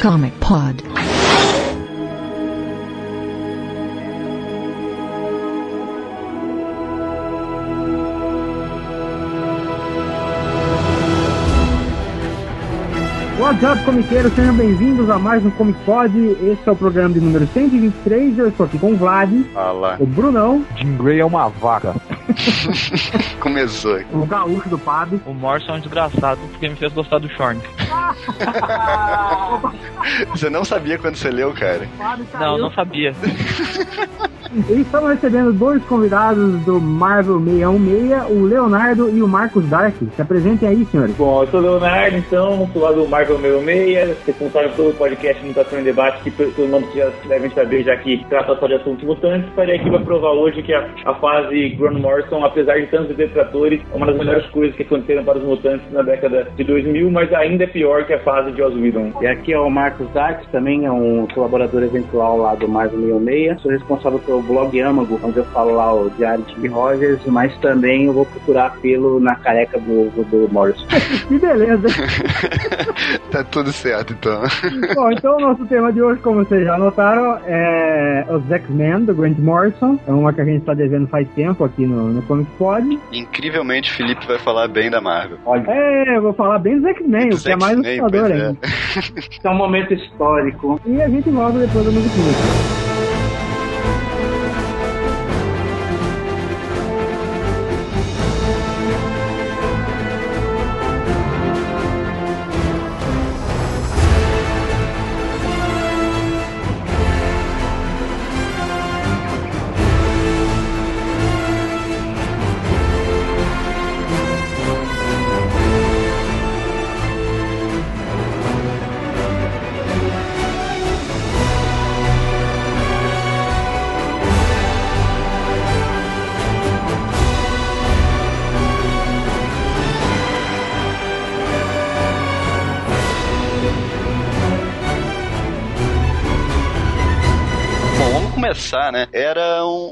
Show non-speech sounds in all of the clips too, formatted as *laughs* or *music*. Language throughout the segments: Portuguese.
Comic Pod. What's up, comiqueiros? Sejam bem-vindos a mais um Comic Pod. Esse é o programa de número 123. Eu estou aqui com o Vlad, Fala. o Brunão, Jim Gray é uma vaca. *laughs* Começou aqui. o Gaúcho do Pado. O Morrison é um desgraçado porque me fez gostar do Shorn. *laughs* Você não sabia quando você leu, cara? Não, não sabia. *laughs* E estamos recebendo dois convidados do Marvel 616, o Leonardo e o Marcos Dark. Se apresentem aí, senhores. Bom, eu sou o Leonardo, então, sou lá do Marvel 66, responsável pelo podcast Mutação em Debate, que pelo nome vocês já devem saber, já que trata só de assuntos mutantes. Estarei aqui para provar hoje que a, a fase Grant Morrison, apesar de tantos detratores, é uma das melhores coisas que aconteceram para os mutantes na década de 2000, mas ainda é pior que a fase de Joss Whedon. E aqui é o Marcos Dax, também é um colaborador eventual lá do Marvel 66. Sou responsável pelo blog Âmago, onde eu falo lá o Diário de Steve Rogers, mas também eu vou procurar pelo na careca do, do, do Morrison. *laughs* Que beleza. *laughs* tá tudo certo, então. Bom, então o nosso tema de hoje, como vocês já notaram, é os X-Men, do Grant Morrison. É uma que a gente está devendo faz tempo aqui no, no Comic Pod. Incrivelmente, o Felipe vai falar bem da Marvel. É, eu vou falar bem dos X-Men, o que é mais assustador é. ainda. *laughs* é um momento histórico. E a gente volta depois da musiquinha. Começar, né?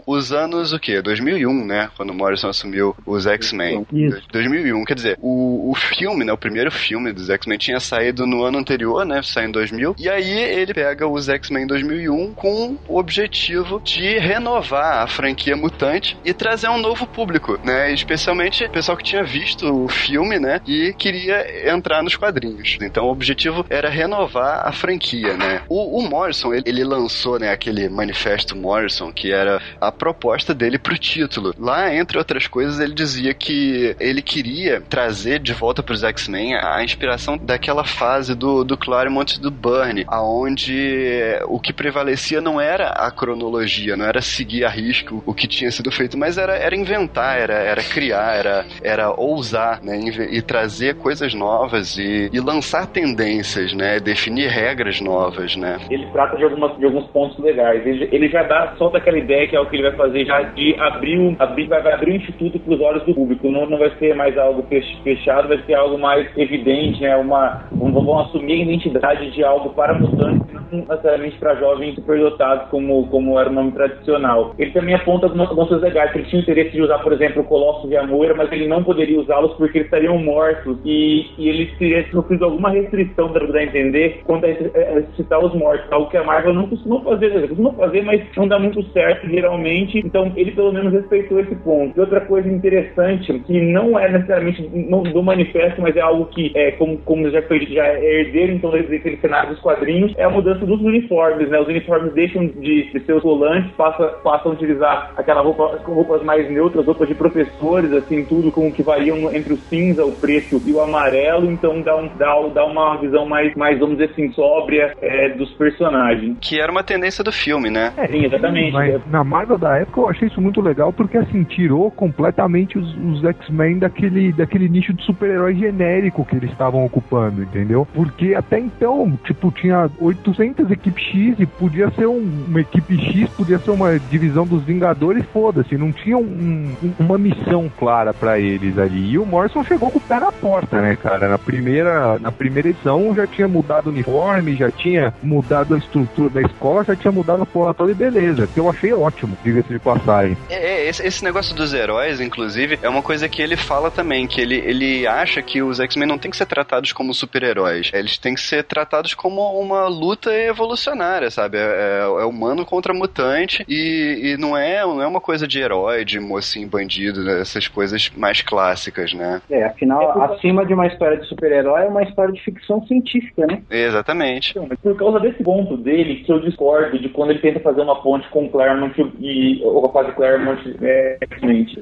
Os anos o quê? 2001, né? Quando o Morrison assumiu os X-Men. Isso. 2001, quer dizer, o, o filme, né? O primeiro filme dos X-Men tinha saído no ano anterior, né? Saiu em 2000. E aí ele pega os X-Men 2001 com o objetivo de renovar a franquia mutante e trazer um novo público, né? Especialmente o pessoal que tinha visto o filme, né? E queria entrar nos quadrinhos. Então o objetivo era renovar a franquia, né? O, o Morrison, ele, ele lançou, né? Aquele manifesto Morrison, que era a proposta dele pro título. Lá, entre outras coisas, ele dizia que ele queria trazer de volta pros X-Men a inspiração daquela fase do, do Claremont e do Byrne, aonde o que prevalecia não era a cronologia, não era seguir a risco o que tinha sido feito, mas era, era inventar, era, era criar, era, era ousar, né? E trazer coisas novas e, e lançar tendências, né? Definir regras novas, né? Ele trata de, algumas, de alguns pontos legais. Ele, ele já dá, solta aquela ideia que é o que ele vai fazer já de abrir, um- abrir vai, abrir um instituto para os olhos do público. Não, não vai ser mais algo fech- fechado, vai ser algo mais evidente, né? Uma, vão, vão assumir a identidade de algo para mutantes, não necessariamente para jovens superdotados, como, como era o nome tradicional. Ele também aponta algumas coisas legais, ele tinha interesse de usar, por exemplo, o Colossus e a Moira, mas ele não poderia usá-los porque eles estariam mortos e, e ele teria sofrido alguma restrição, para dar a entender, quanto a a ressuscitar os mortos, algo que a Marvel não costuma fazer, costuma fazer, mas não dá muito certo geralmente, então ele pelo menos respeitou esse ponto. E outra coisa interessante, que não é necessariamente no- do manifesto, mas é algo que, é, como, como já foi dito, já é herdeiro então daquele cenário dos quadrinhos, é a mudança dos uniformes, né? Os uniformes deixam de, de ser os volantes, passa, passam a utilizar aquela roupa, roupas mais neutras, roupas de professores, assim, tudo com que variam entre o cinza, o preto e o amarelo, então dá, um, dá, dá uma visão mais, mais, vamos dizer assim, sóbria é, dos personagens. Que era uma tendência do filme, né? Sim, exatamente. Mas na Marvel da época eu achei isso muito legal porque assim tirou completamente os, os X-Men daquele, daquele nicho de super-herói genérico que eles estavam ocupando, entendeu? Porque até então, tipo, tinha 800 equipes X e podia ser um- uma equipe X, podia ser uma divisão dos Vingadores, foda-se, não tinha um- um- uma missão clara pra eles ali. E o Morrison chegou com o pé na porta, né, cara? Na primeira, na primeira edição já tinha mudado o uniforme, já tinha mudado a estrutura da escola, já tinha mudado a porra toda e beleza, que eu achei ótimo, diga-se de passagem. É, é, esse, esse negócio dos heróis, inclusive, é uma coisa que ele fala também, que ele, ele acha que os X-Men não tem que ser tratados como super-heróis. Eles têm que ser tratados como uma luta evolucionária, sabe? É, é, é humano contra mutante e, e, não, é, não é uma coisa de herói, de mocinho bandido, né? essas coisas mais clássicas, né? É, afinal, é acima de uma história de super-herói é uma história de ficção científica, né? Exatamente. Por causa desse ponto dele, que eu discordo de quando ele tenta fazer uma ponte com Claremont e o rapaz de Claremont é,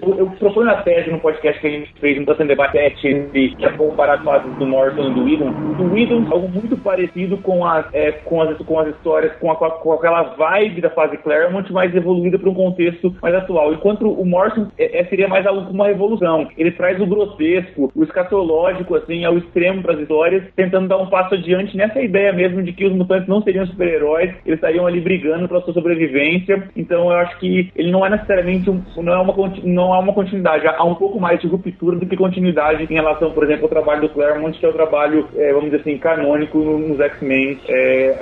eu, eu proponho a tese no podcast que a gente fez no Data Debate que é comparar as fases do Morrison e do Whedon. Do Whedon, algo muito parecido com as, é, com as, com as histórias, com, a, com aquela vibe da fase Claremont, mais evoluída para um contexto mais atual. Enquanto o Morrison é, é, seria mais algo como uma revolução. Ele traz o grotesco, o escatológico, assim, ao extremo para as histórias, tentando dar um passo adiante nessa ideia mesmo de que os mutantes não seriam super-heróis, eles estariam ali brigando pela sua sobrevivência. Então eu acho que ele não é necessariamente um, não é uma não há uma continuidade, há um pouco mais de ruptura do que continuidade em relação, por exemplo, ao trabalho do Claremont, que é o trabalho, é, vamos dizer assim, canônico nos X-Men é,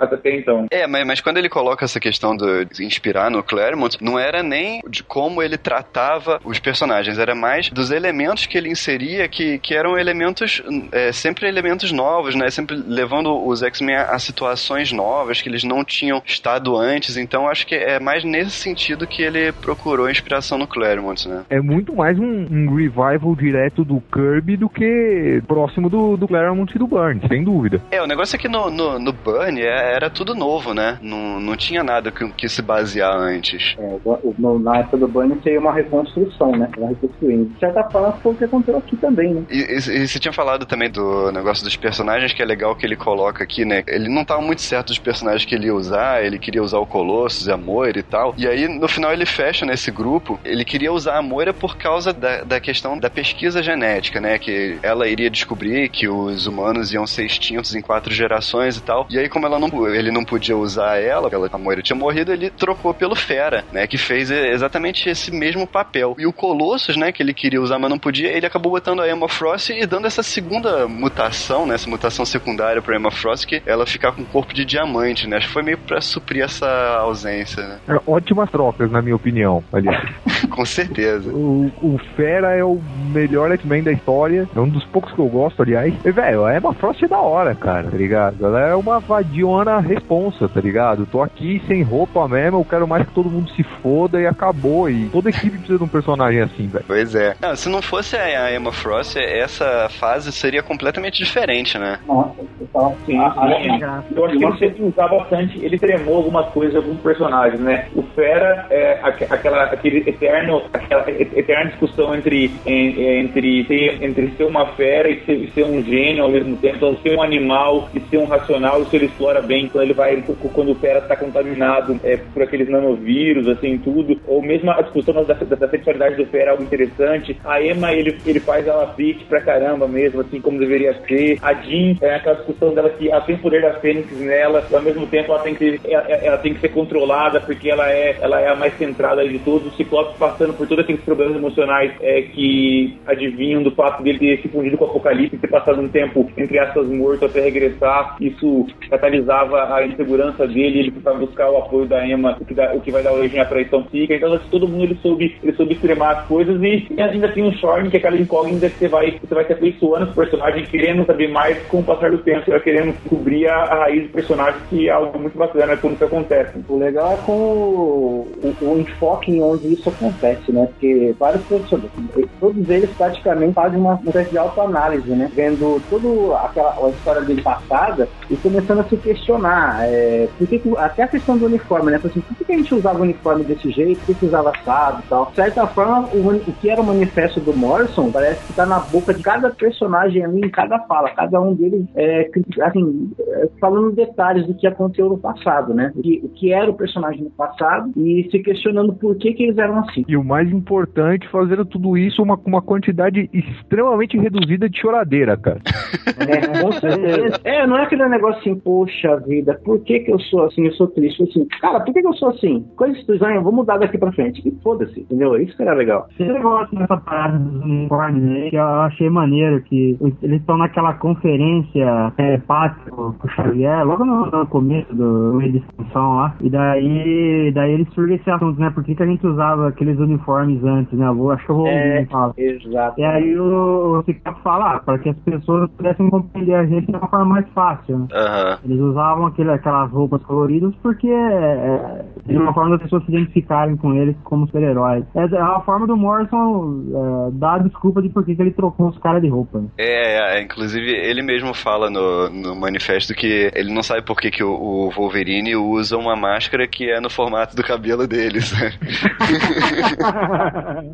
até então. É, mas, mas quando ele coloca essa questão de inspirar no Claremont, não era nem de como ele tratava os personagens, era mais dos elementos que ele inseria que, que eram elementos, é, sempre elementos novos, né? Sempre levando os X-Men a, a situações novas que eles não tinham estado antes. Então acho que é mais nesse sentido que ele procurou inspiração no Claremont, né? É muito mais um, um revival direto do Kirby do que próximo do, do Claremont e do Burn, sem dúvida. É, o negócio é que no, no, no Burn é, era tudo novo, né? Não, não tinha nada que, que se basear antes. É, no, na época do Burn seria uma reconstrução, né? Uma reconstruindo. De certa forma, foi o que aconteceu aqui também, né? E, e, e, você tinha falado também do negócio dos personagens, que é legal que ele coloca aqui, né? Ele não tava muito certo dos personagens que ele ia usar, ele queria usar o Colossus, a Moira e tal. E aí, no final, ele fecha nesse grupo. Ele queria usar a Moira por causa da, da questão da pesquisa genética, né? Que ela iria descobrir que os humanos iam ser extintos em quatro gerações e tal. E aí, como ela não, ele não podia usar ela, ela, a Moira tinha morrido, ele trocou pelo Fera, né? Que fez exatamente esse mesmo papel. E o Colossus, né? Que ele queria usar, mas não podia, ele acabou botando a Emma Frost e dando essa segunda mutação, né? Essa mutação secundária pra Emma Frost, que ela ficar com corpo de diamante, né? Acho que foi meio pra suprir essa ausência, né? É, ótimas trocas, na minha opinião, aliás. *laughs* com certeza. O, o Fera é o melhor X-Men da história, é um dos poucos que eu gosto, aliás. E, velho, a Emma Frost é da hora, cara, tá ligado? Ela é uma vadiona responsa, tá ligado? Tô aqui sem roupa mesmo, eu quero mais que todo mundo se foda e acabou. E toda equipe precisa de um personagem assim, velho. Pois é. Não, se não fosse a Emma Frost, essa fase seria completamente diferente, né? Nossa, total. Sim, ah, sim. Eu acho que ele sempre usava bastante, ele tremou algumas coisas, alguns personagens, né? O Fera é aquela, aquele eterno, aquela eterna discussão entre, entre, ser, entre ser uma fera e ser, ser um gênio ao mesmo tempo, então ser um animal e ser um racional, isso ele explora bem quando ele vai, quando o Fera está contaminado é, por aqueles nanovírus, assim, tudo, ou mesmo a discussão da, da, da sexualidade do Fera é algo interessante. A Emma, ele, ele faz ela fit pra caramba mesmo, assim como deveria ser. A Jean, é aquela discussão dela que ela tem o poder da Fênix nela, e ao mesmo tempo ela tem que, ela, ela tem que ser controlada porque ela é, ela é a mais centrada de todos. O Ciclope passando por todos aqueles problemas emocionais é, que adivinham do fato dele ter se fundido com o Apocalipse, ter passado um tempo, entre aspas, morto até regressar. Isso catalisava a insegurança dele, ele precisava buscar o apoio da Emma, o que, dá, o que vai dar origem à traição psíquica. Então, assim, todo mundo ele soube, ele soube extremar as coisas e, e ainda tem um Shorn, que é aquela incógnita que você vai, você vai se afeiçoando com o personagem, querendo saber mais com o passar do tempo, você vai querendo cobrir a, a raiz do personagem, que é algo muito bacana quando isso acontece. O legal é com o, o, enfoque em onde isso acontece, né? Porque vários professores, todos eles praticamente fazem uma espécie de autoanálise, né? Vendo toda aquela a história dele passada e começando a se questionar. É, porque, até a questão do uniforme, né? Assim, por que a gente usava o uniforme desse jeito? Por que usava assado e tal? De certa forma, o, o que era o manifesto do Morrison parece que tá na boca de cada personagem ali, em cada fala. Cada um deles, é, assim, é, falando detalhes do que aconteceu no passado, né? O que, o que era o personagem no passado e se questionando por que, que eles eram assim sim. E o mais importante, fazendo tudo isso uma, com uma quantidade extremamente reduzida de choradeira, cara. É, com certeza. É, não é aquele negócio assim, poxa vida, por que que eu sou assim, eu sou triste? Assim, cara, por que que eu sou assim? Coisa estranha, eu vou mudar daqui pra frente. E foda-se, entendeu? Isso que era legal. Esse negócio nessa parada dos uniformes aí, que eu achei maneiro, que eles estão naquela conferência telepática com o Xavier, logo no, no começo do meio de expansão lá, e daí, daí eles surgem esse assunto, né? Por que, que a gente usava aqueles uniformes antes, né? Eu acho que o É. Fala. Exato. E aí o, o Ciclope fala, ah, para que as pessoas pudessem compreender a gente de uma forma mais fácil, né? Aham. Eles usavam aquele, aquelas roupas coloridas porque é, de uma forma das pessoas se identificarem com eles como super-heróis. É, é uma forma do Morrison é, dar a desculpa de por que que ele trocou os caras de roupa. né? É, é, inclusive ele mesmo fala no, no manifesto que ele não sabe por que, que o, o Wolverine usa uma máscara que é no formato do cabelo deles. *laughs*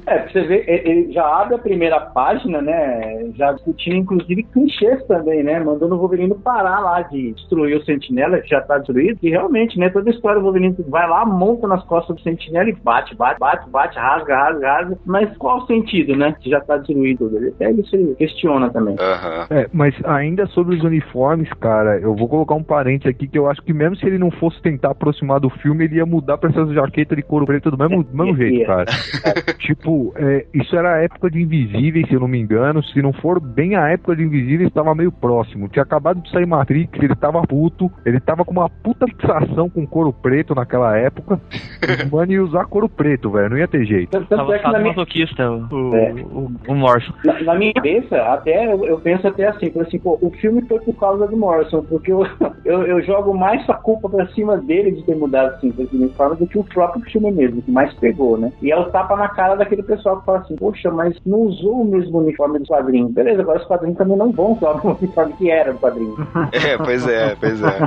É, pra você ver, ele já abre a primeira página, né? Já discutindo, inclusive, clichês também, né? Mandando o Wolverine parar lá de destruir o Sentinela, que já tá destruído. E realmente, né? Toda a história, o Wolverine vai lá, monta nas costas do Sentinela e bate, bate, bate, bate, rasga, rasga, rasga. Mas qual o sentido, né? Que já tá destruído até isso ele questiona também. Aham. É, mas ainda sobre os uniformes, cara, eu vou colocar um parênteses aqui que eu acho que mesmo se ele não fosse tentar aproximar do filme, ele ia mudar pra essas jaquetas de couro preto do mesmo, do mesmo Ia. jeito, cara. *laughs* tipo, é, isso era a época de Invisíveis, se eu não me engano. Se não for bem a época de Invisíveis, estava meio próximo. Tinha acabado de sair Matrix, ele tava puto, ele tava com uma puta fixação com couro preto naquela época. Os *laughs* mano ia usar couro preto, velho, não ia ter jeito. Tanto, é que na minha, masoquista o, o, É. o, o Morrison. Na, na minha cabeça, até eu, eu penso até assim, assim, pô, o filme foi por causa do Morrison, porque eu, *laughs* eu, eu jogo mais a culpa pra cima dele de ter mudado assim, esse uniforme do que o próprio filme mesmo, que mais pegou, né? E é o tapa na cara daquele pessoal que fala assim, poxa, mas não usou o mesmo uniforme do quadrinho. Beleza, agora os quadrinhos também não vão usar o *laughs* uniforme que era do quadrinho. *laughs* É, pois é, pois é.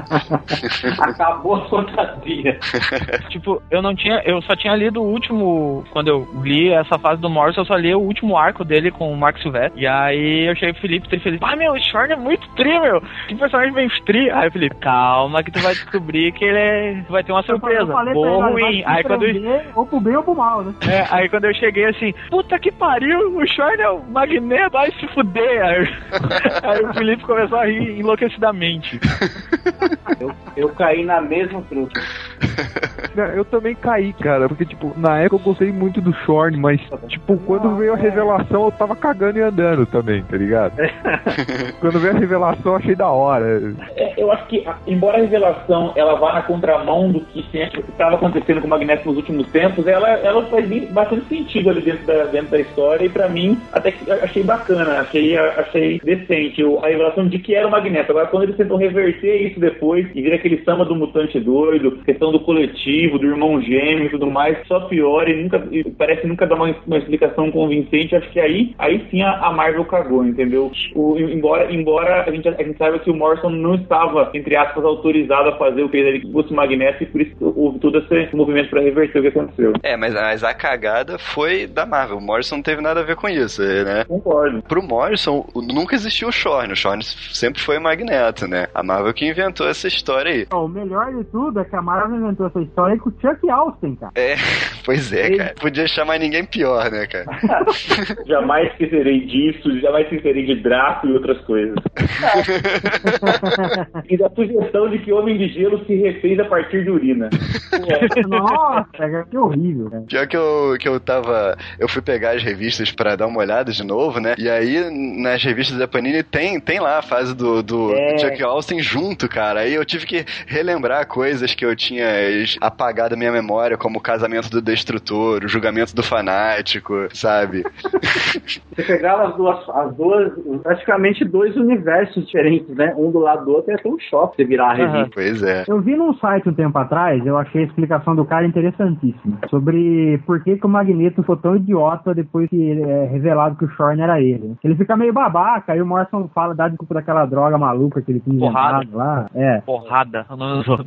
*laughs* Acabou a fantasia. Tipo, eu não tinha. Eu só tinha lido o último. Quando eu li essa fase do Morrison, eu só li o último arco dele com o Mark Silvestre. E aí eu cheguei pro Felipe e ele feliz. Ah, meu, o Shorn é muito tri, meu. Que personagem bem tri. Aí o Felipe, calma que tu vai descobrir que ele é. vai ter uma surpresa. Eu falei Boa ruim. Aí quando eu, prender, Ou pro bem ou pro mal, né? é, aí quando eu cheguei assim, puta que pariu, o Shorn é o Magneto, vai se fuder. Aí, *laughs* aí o Felipe começou a rir enlouquecidamente. Eu, eu caí na mesma truque. *laughs* Eu também caí, cara, porque, tipo, na época eu gostei muito do Shorn, mas, tipo, quando veio a revelação eu tava cagando e andando também, tá ligado? *laughs* quando veio a revelação eu achei da hora. É, eu acho que, embora a revelação ela vá na contramão do que estava acontecendo com o Magneto nos últimos tempos, ela, ela faz bastante sentido ali dentro da, dentro da história e pra mim até que achei bacana, achei, achei decente a revelação de que era o Magneto. Agora, quando eles tentam reverter isso depois e vira aquele samba do mutante doido, questão do coletivo, do irmão gêmeo e tudo mais, só piora e nunca e parece nunca dar uma, uma explicação convincente. Acho que aí, aí sim a, a Marvel cagou, entendeu? O- embora embora a gente, a gente saiba que o Morrison não estava, entre aspas, autorizado a fazer o que ele fosse Magneto e por isso houve todo esse movimento para reverter o que aconteceu. É, mas, mas a cagada foi da Marvel. O Morrison não teve nada a ver com isso, né? Concordo. Pro Morrison, o- nunca existiu o Shorn. O Shorn sempre foi Magneto, né? A Marvel que inventou essa história aí. Ó, O melhor de tudo é que a Marvel inventou essa história com o Chuck Austin, cara. É, *laughs* pois é, cara. Podia chamar ninguém pior, né, cara? *laughs* Jamais esquecerei disso, jamais esquecerei de Draco e outras coisas. *laughs* e da sugestão de que Homem de Gelo se refez a partir de urina. Nossa, cara, que horrível, cara. Pior que eu, que eu tava. Eu fui pegar as revistas pra dar uma olhada de novo, né? E aí, nas revistas da Panini, tem, tem lá a fase do, do É. Chuck Austin junto, cara. Aí eu tive que relembrar coisas que eu tinha apagado da minha memória, como o casamento do destrutor, o julgamento do fanático, sabe? *laughs* Você pegava as duas, as duas, praticamente dois universos diferentes, né? Um do lado do outro, é até um choque você virar a revista. Pois é. Eu vi num site um tempo atrás, eu achei a explicação do cara interessantíssima. Sobre por que, que o Magneto foi tão idiota depois que ele é revelado que o Shorn era ele. Ele fica meio babaca, aí o Morrison fala, dá desculpa daquela droga maluca que ele tinha Porrada. lá. É. Porrada.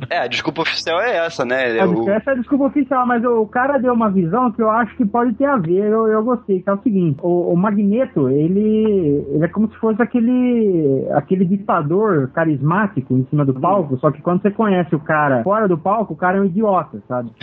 É, a desculpa oficial é é essa, né? A, o... Essa é a desculpa oficial, mas o cara deu uma visão que eu acho que pode ter a ver, eu, eu gostei, que é o seguinte, o, o Magneto, ele, ele é como se fosse aquele, aquele ditador carismático em cima do palco, só que quando você conhece o cara fora do palco, o cara é um idiota, sabe? *laughs*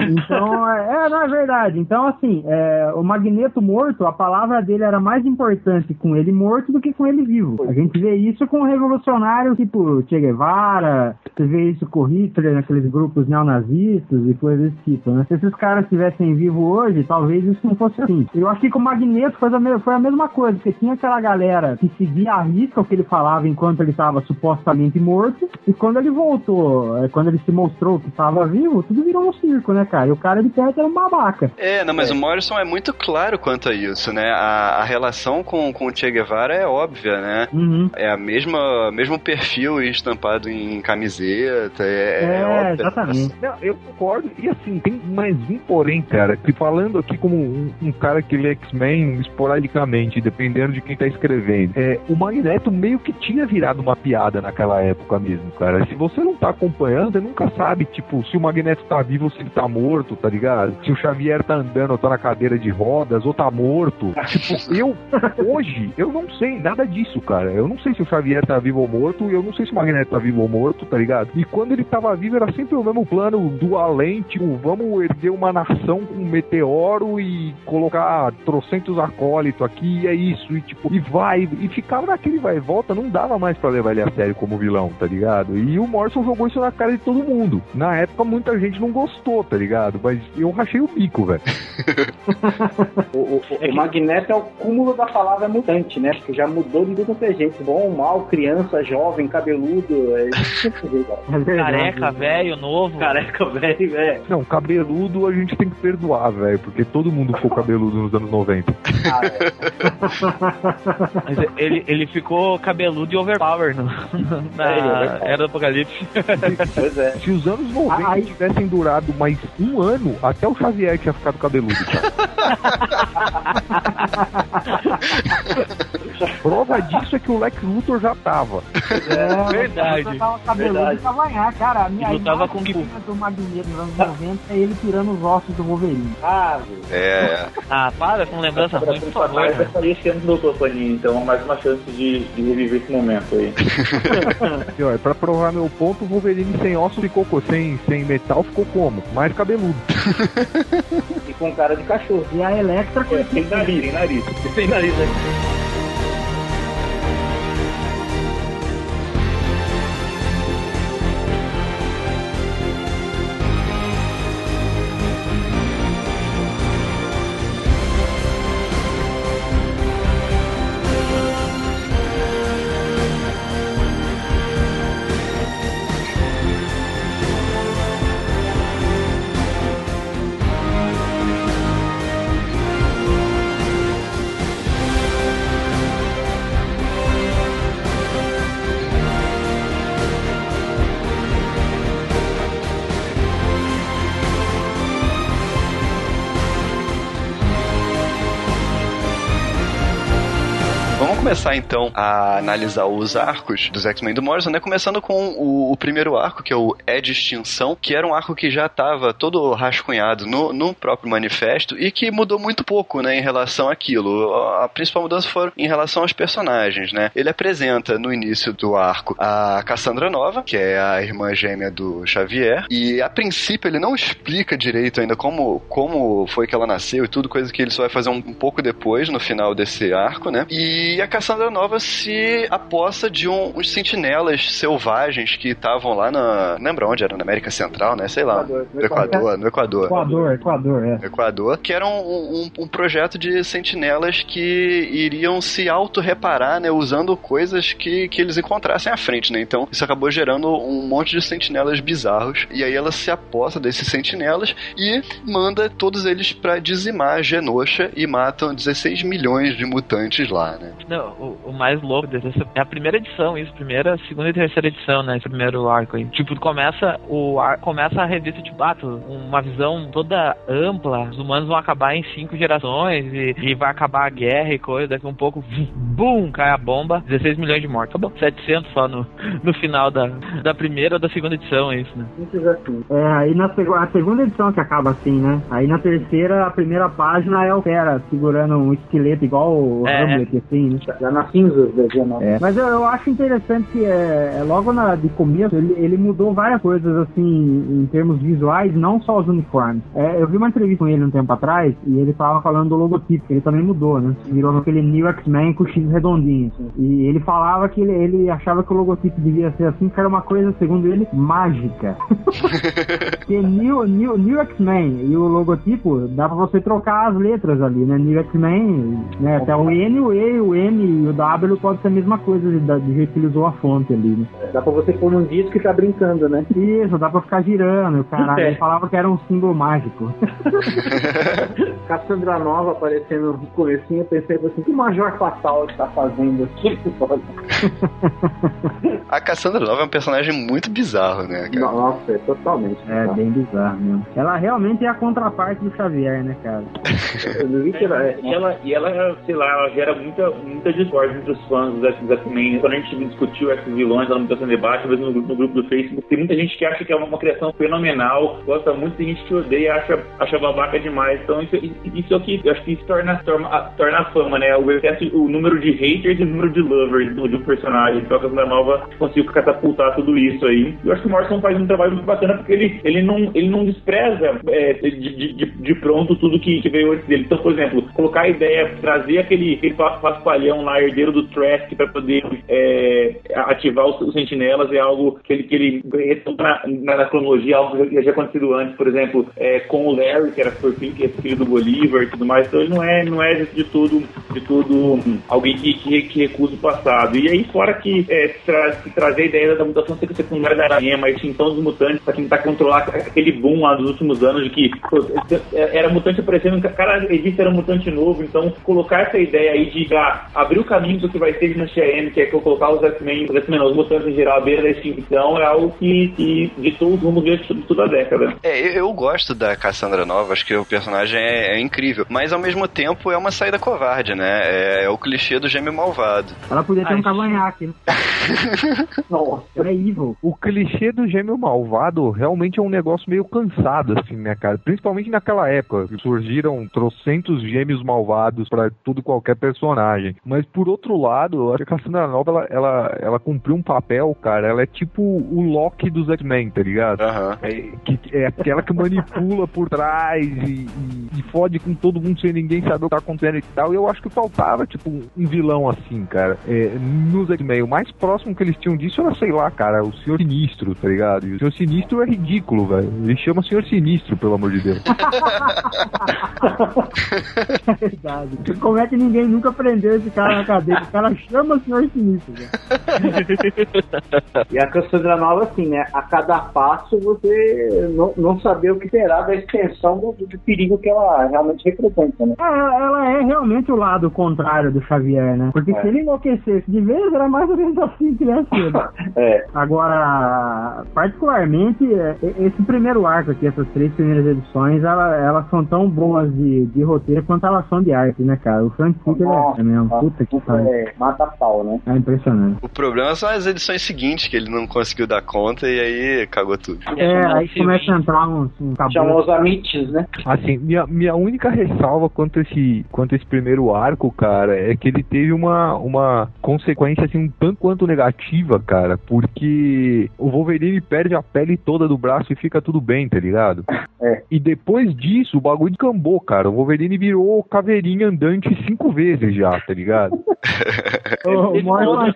Então, é, é, não é verdade. Então, assim, é, o Magneto morto, a palavra dele era mais importante com ele morto do que com ele vivo. A gente vê isso com revolucionários tipo Che Guevara, você vê isso com Hitler naqueles grupos neonazistas e coisas desse tipo, né? Se esses caras estivessem vivos hoje, talvez isso não fosse assim. Eu acho que com o Magneto foi a, foi a mesma coisa, porque tinha aquela galera que seguia a risca o que ele falava enquanto ele estava supostamente morto, e quando ele voltou, é, quando ele se mostrou que estava vivo, tudo virou um circo, né, cara? E o cara de perto era um babaca. É, não, mas é. o Morrison é muito claro quanto a isso, né? A, a relação com, com o Che Guevara é óbvia, né? Uhum. É a mesma mesmo perfil estampado em camiseta, é, é, é exatamente. Não, eu concordo, e assim, tem mais um porém, cara, que falando aqui como um, um cara que lê X-Men esporadicamente, dependendo de quem tá escrevendo, é, o Magneto meio que tinha virado uma piada naquela época mesmo, cara. Se você não tá acompanhando, você nunca sabe, tipo, se o Magneto tá vivo ou se ele tá morto, tá ligado? Se o Xavier tá andando ou tá na cadeira de rodas ou tá morto. *laughs* tipo, eu, hoje, eu não sei nada disso, cara. Eu não sei se o Xavier tá vivo ou morto, eu não sei se o Magneto tá vivo ou morto, tá ligado? E quando ele tava vivo, era sempre o mesmo plano do além, tipo, vamos erguer uma nação com um meteoro e colocar trocentos acólitos aqui, e é isso, e tipo, e vai, e ficava naquele vai e volta, não dava mais para levar ele a sério como vilão, tá ligado? E o Morrison jogou isso na cara de todo mundo. Na época, muita gente não gostou, tá ligado? Mas eu rachei o bico, velho. *laughs* o, o, o, Magneto é o cúmulo da palavra mutante, né? Porque já mudou de tudo pra gente. Bom, mal, criança, jovem, cabeludo. É Careca, velho, novo. Careca, velho, velho. Não, cabeludo a gente tem que perdoar, velho, porque todo mundo ficou cabeludo nos anos 90. Ah, é. Mas ele, ele ficou cabeludo e overpower no, na é, Era do Apocalipse. Pois é. Se os anos 90 Ai. tivessem durado mais um ano, até o Xavier tinha ficado cabeludo, cara. *laughs* Prova disso é que o Lex Luthor já tava. É, verdade. Tava cabeludo verdade. e tava cara. A minha lutava com o do Magneto nos anos 90 é ele tirando os ossos do Wolverine. Ah, é. Ah, para com lembrança ruim, por favor. Esse ano do Paninho, então mais uma chance de, de reviver esse momento aí. *laughs* e, ó, pra provar meu ponto, o Wolverine sem osso ficou sem, sem metal ficou como? Mais cabeludo. e com cara de cachorro. E a Electra... É, tem nariz, tem nariz. Tem nariz, né? Começar então a analisar os arcos dos X-Men do Morrison, né? Começando com o, o, primeiro arco, que é o É de Extinção, que era um arco que já estava todo rascunhado no, no próprio manifesto e que mudou muito pouco, né, em relação àquilo. A principal mudança foi em relação aos personagens, né? Ele apresenta no início do arco a Cassandra Nova, que é a irmã gêmea do Xavier, e a princípio ele não explica direito ainda como, como foi que ela nasceu e tudo, coisa que ele só vai fazer um, um pouco depois, no final desse arco, né? E a Cassandra Nova se aposta de um, uns sentinelas selvagens que estavam lá na. Lembra onde era? Na América Central, né? Sei lá. Equador, no Equador. No Equador. Equador, Equador, é. Equador. Que era um, um, um projeto de sentinelas que iriam se auto-reparar, né? Usando coisas que, que eles encontrassem à frente, né? Então isso acabou gerando um monte de sentinelas bizarros. E aí ela se aposta desses sentinelas e manda todos eles para dizimar a Genosha e matam 16 milhões de mutantes lá, né? Não, o, o mais louco desse, é a primeira edição, isso, primeira, segunda e terceira edição, né? Esse primeiro arco aí. Tipo, começa o ar, começa a revista de bato, uma visão toda ampla. Os humanos vão acabar em cinco gerações e, e vai acabar a guerra e coisa. Daqui um pouco, bum, cai a bomba, 16 milhões de mortos. Acabou. 700 só no, no final da, da primeira ou da segunda edição, é isso, né? Simples assim. É, aí na a segunda edição que acaba assim, né? Aí na terceira, a primeira página é o Fera segurando um esqueleto igual o É, Hamlet, assim, né? Já na cinzas da G9. É. Mas eu, eu acho interessante que é, é logo na, de começo ele, ele mudou várias coisas assim em termos visuais, não só os uniformes. É, eu vi uma entrevista com ele um tempo atrás e ele tava falando do logotipo, que ele também mudou, né? Virou aquele New X-Men com o X redondinho. assim. E ele falava que ele, ele achava que o logotipo devia ser assim, que era uma coisa, segundo ele, mágica. *laughs* Porque New, New, New X-Men e o logotipo, dá pra você trocar as letras ali, né? New X-Men, né? Até o N, o E, o M e o W pode ser a mesma coisa de, do jeito que ele usou a fonte ali, né? Dá pra você pôr num disco e tá brincando, né? Isso, dá pra ficar girando. O cara É. ele falava que era um símbolo mágico. *laughs* Cassandra Nova aparecendo no comecinho, eu pensei assim, o que o Major Fatal está fazendo aqui? *laughs* A Cassandra Nova é um personagem muito bizarro, né, cara? Nossa, é totalmente. É, bem bizarro mesmo. Ela realmente é a contraparte do Xavier, né, cara? *laughs* É. E ela, e ela, sei lá, ela gera muita, muita discórdia entre os fãs dos X-Men. Quando a gente discutiu X-Vilões, ela não está em debate, no, no grupo do Facebook, tem muita gente que acha que é uma, uma criação fenomenal, gosta muito, tem gente que odeia, acha, acha babaca demais. Então isso, isso é que eu acho que isso torna, torna, torna a fama, né? O excesso, o número de haters e o número de lovers de um personagem. Então a Cassandra Nova conseguiu catapultar tudo isso aí. Eu acho que o Morrison faz um trabalho muito bacana porque ele, ele, não, ele não despreza é, de, de, de- pronto tudo que, que veio antes dele. Então, por exemplo, colocar a ideia, trazer aquele, aquele pa- paspalhão lá, herdeiro do Trask, para poder é, ativar os, os sentinelas é algo que ele, que ele retoma na, na cronologia, algo que já tinha acontecido antes, por exemplo, é, com o Larry, que era é filho do Bolívar e tudo mais. Então ele não é, não é de tudo, de tudo alguém que, que, que recusa o passado. E aí, fora que, é, tra trazer a ideia da mutação secundária da aranha, mas extinção dos mutantes, para tentar controlar aquele boom lá dos últimos anos de que pô, era mutante aparecendo, cada edita era um mutante novo, então colocar essa ideia aí de ah, abrir o caminho do que vai ser na XM, que é colocar os X-Men, os X-Men, os mutantes em geral à beira da extinção, é algo que, que ditou os rumos de toda a década. É, eu, eu gosto da Cassandra Nova, acho que o personagem é, é incrível, mas ao mesmo tempo é uma saída covarde, né? É, é o clichê do gêmeo malvado. Ela podia ter Ai, um cavanhaque, né? *laughs* Nossa. Ela é evil. O clichê do gêmeo malvado realmente é um negócio meio cansado, assim, né, cara? Principalmente naquela época, que surgiram trocentos gêmeos malvados pra tudo e qualquer personagem. Mas por outro lado, eu acho que a Cassandra Nova, ela, ela, ela cumpriu um papel, cara. Ela é tipo o Loki dos X-Men, tá ligado? Aham. É, que, é aquela que manipula por trás e, e, e fode com todo mundo sem ninguém saber o que tá acontecendo e tal. E eu acho que faltava, tipo, um vilão assim, cara. É, nos X-Men, o mais próximo que eles tinham disso era, sei lá, cara, o Senhor Sinistro, tá ligado? E o Senhor Sinistro é ridículo, velho. Ele chama Senhor Sinistro, pelo amor de Deus. *laughs* É verdade. Como é que ninguém nunca prendeu esse cara na cadeia? O cara chama o senhor sinistro, né? *laughs* E a Cassandra Nova, assim, né? A cada passo você não, não saber o que terá da extensão do, do perigo que ela realmente representa, né? É, ela é realmente o lado contrário do Xavier, né? Porque É. se ele enlouquecesse de vez, era mais ou menos assim que ele. *laughs* É. Agora, particularmente, é, esse primeiro arco aqui, essas três primeiras edições, ela- elas são tão boas de, de roteiro quanto elas são de arte, né, cara? O Frank Nossa, é mesmo. Puta que pariu. É, mata pau, né? É impressionante. O problema são as edições seguintes, que ele não conseguiu dar conta e aí cagou tudo. É, aí começa a entrar uns, um Chamou os amites, né? Assim, minha, minha única ressalva quanto a esse, quanto a esse primeiro arco, cara, é que ele teve uma, uma consequência, assim, um tanto quanto negativa, cara, porque o Wolverine perde a pele toda do braço e fica tudo bem, tá ligado? *laughs* É. E depois disso, o bagulho descambou, cara. O Wolverine virou caveirinha andante cinco vezes já, tá ligado? O, o Morrison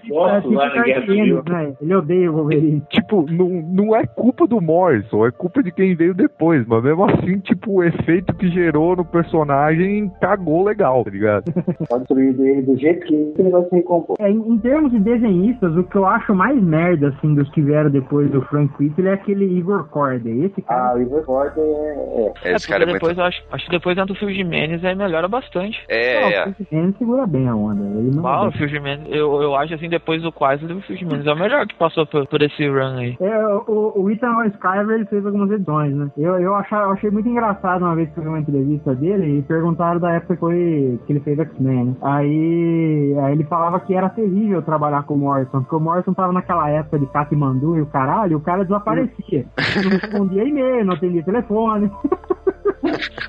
Guerra Tartines, Civil. né? Ele odeia o Wolverine. *laughs* tipo, não, não é culpa do Morrison, é culpa de quem veio depois, mas mesmo assim, tipo, o efeito que gerou no personagem cagou legal, tá ligado? *laughs* Pode destruir ele do jeito que ele vai se recompor. É, em, em termos de desenhistas, o que eu acho mais merda, assim, dos que vieram depois do Frank Whittle é aquele Igor Corday. Esse cara Ah, o Igor Ford é, é. Esse é, cara é muito. depois eu acho, acho que depois entra o Phil Jimenez aí melhora bastante. É, é. Não, ele segura bem a onda. Ele não Ah, o Phil Jimenez, eu, eu acho assim, depois do Quasar, o Phil Jimenez é o melhor que passou por, por esse run aí. É, o, o Ethan Skyver ele fez algumas edições, né? Eu, eu, achei, eu achei muito engraçado uma vez que eu vi uma entrevista dele e perguntaram da época que, foi, que ele fez X-Men, né? Aí, aí ele falava que era terrível trabalhar com o Morrison, porque o Morrison tava naquela época de Katmandu e o caralho, e o cara desaparecia. Não respondia e-mail, não atendia telefone. *laughs*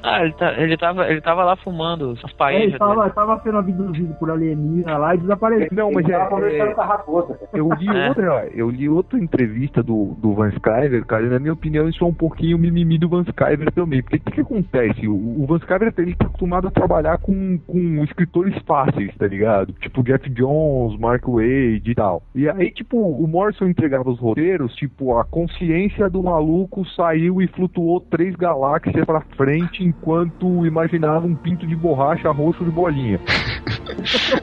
Ah, ele, tá, ele, tava, ele tava lá fumando as É, paellas ele tava, tava sendo abduzido por alienígena lá e desapareceu. Não, mas é, é- com a raposa. cara. eu li *laughs* É. outra, eu li outra entrevista do, do Van Skyver, cara, e na minha opinião isso é um pouquinho mimimi do Van Skyver também, porque o que, que acontece? O, o Van Skyver ele tá acostumado a trabalhar com, com escritores fáceis, tá ligado? Tipo Jeff Jones, Mark Wade e tal. E aí, tipo, o Morrison entregava os roteiros, tipo, a consciência do maluco saiu e flutuou três galáxias pra frente enquanto imaginava um pinto de borracha roxo de bolinha. *laughs*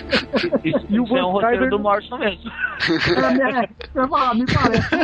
Isso, E o isso é um Van roteiro Skyver- do Morrison mesmo. É, eu falar, me parece.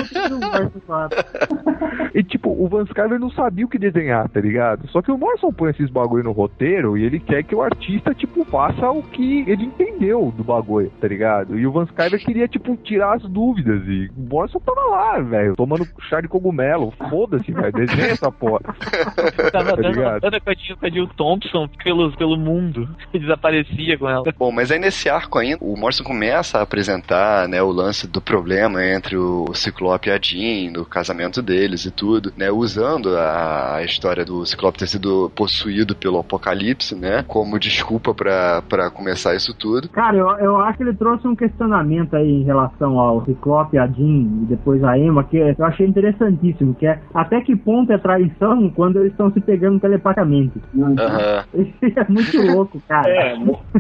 E tipo, o Van Skyver não sabia o que desenhar, tá ligado? Só que o Morrison põe esses bagulho no roteiro e ele quer que o artista, tipo, faça o que ele entendeu do bagulho, tá ligado? E o Van Skyver queria, tipo, tirar as dúvidas. E o Morrison tava lá, velho, tomando chá de cogumelo. Foda-se, velho, desenha essa porra. *laughs* Tava Tá dando, dando a Jill, com a Jill Thompson pelo, pelo mundo. E *laughs* desaparecia com ela. Bom, mas aí nesse arco ainda, o Morrison começa a apresentar, né, o lance do problema entre o Ciclope e a Jean, do casamento deles e tudo, né, usando a, a história do Ciclope ter sido possuído pelo Apocalipse, né, como desculpa pra, pra começar isso tudo. Cara, eu, eu acho que ele trouxe um questionamento aí em relação ao Ciclope, a Jean e depois a Emma, que eu achei interessantíssimo, que é até que ponto é traição quando eles estão se pegando telepaticamente. Aham. Isso é muito louco, cara. É,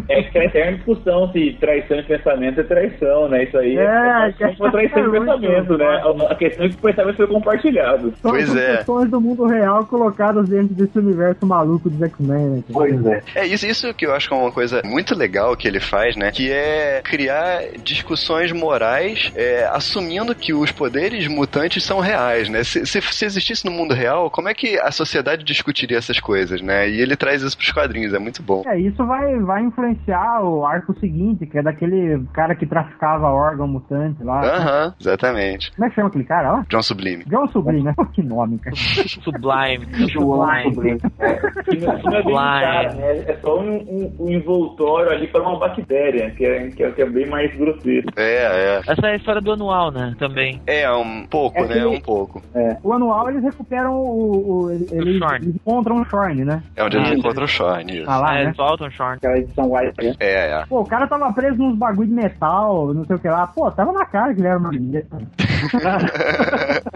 é que a eterna discussão se traição de pensamento é traição, né? Isso aí É, é uma traição de é pensamento, né? A- A questão é que o pensamento foi compartilhado. São Pois são é. questões do mundo real colocadas dentro desse universo maluco dos X-Men, né? Pois é. É isso, isso que eu acho que é uma coisa muito legal que ele faz, né? Que é criar discussões morais, é, assumindo que os poderes mutantes são reais, né? Se, se, se existisse no mundo real, como é que a sociedade discutiria essas coisas, né? E ele traz isso pros quadrinhos, é muito bom. É, isso vai, vai influenciar o arco seguinte, que é daquele cara que traficava órgão mutante lá. Aham, exatamente. Como é que chama aquele cara lá? John Sublime. John Sublime, né? Que nome, cara. *laughs* Sublime. João Sublime. Sublime. É cara, né? É só um, um- um envoltório ali para uma bactéria, que é, que é, que é bem mais grosseiro. É, é. Essa é a história do anual, né? Também. É, um pouco, É né? que- Um pouco. O anual eles recuperam o. o ele- eles, Shorn. eles encontram o Shorn, né? É onde eles Ah, encontram o Shorn, isso. Ah lá, é, né? eles voltam, Shorn. Aquela edição white, né? É, é. Pô, o cara tava preso nos bagulho de metal, não sei o que lá. Pô, tava na cara que ele era uma. *laughs*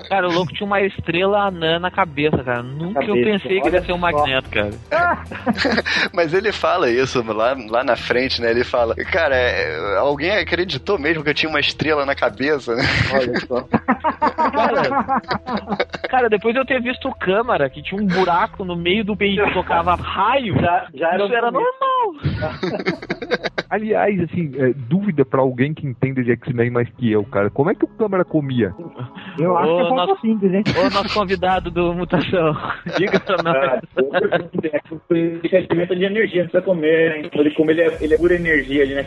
Cara, o louco tinha uma estrela anã na cabeça, cara. Nunca eu Cabeça. pensei que ele ia ser um magneto, cara. *laughs* Mas ele fala isso lá, lá na frente, né? Ele fala, cara, é, alguém acreditou mesmo que eu tinha uma estrela na cabeça, né? *laughs* Olha só. Cara, cara, depois de eu ter visto o câmara, que tinha um buraco no meio do peito que tocava raio, Já, já era, isso era normal. Aliás, assim, é, dúvida pra alguém que entende de X-Men mais que eu, cara. Como é que o câmera comia? Eu acho que é Ô, pouco nosso- simples, hein? Ô, nosso convidado do Mutação, *laughs* diga pra Ah, nós. Ele alimenta de energia, não precisa comer, né? Ele, como ele é, ele é pura energia ali na,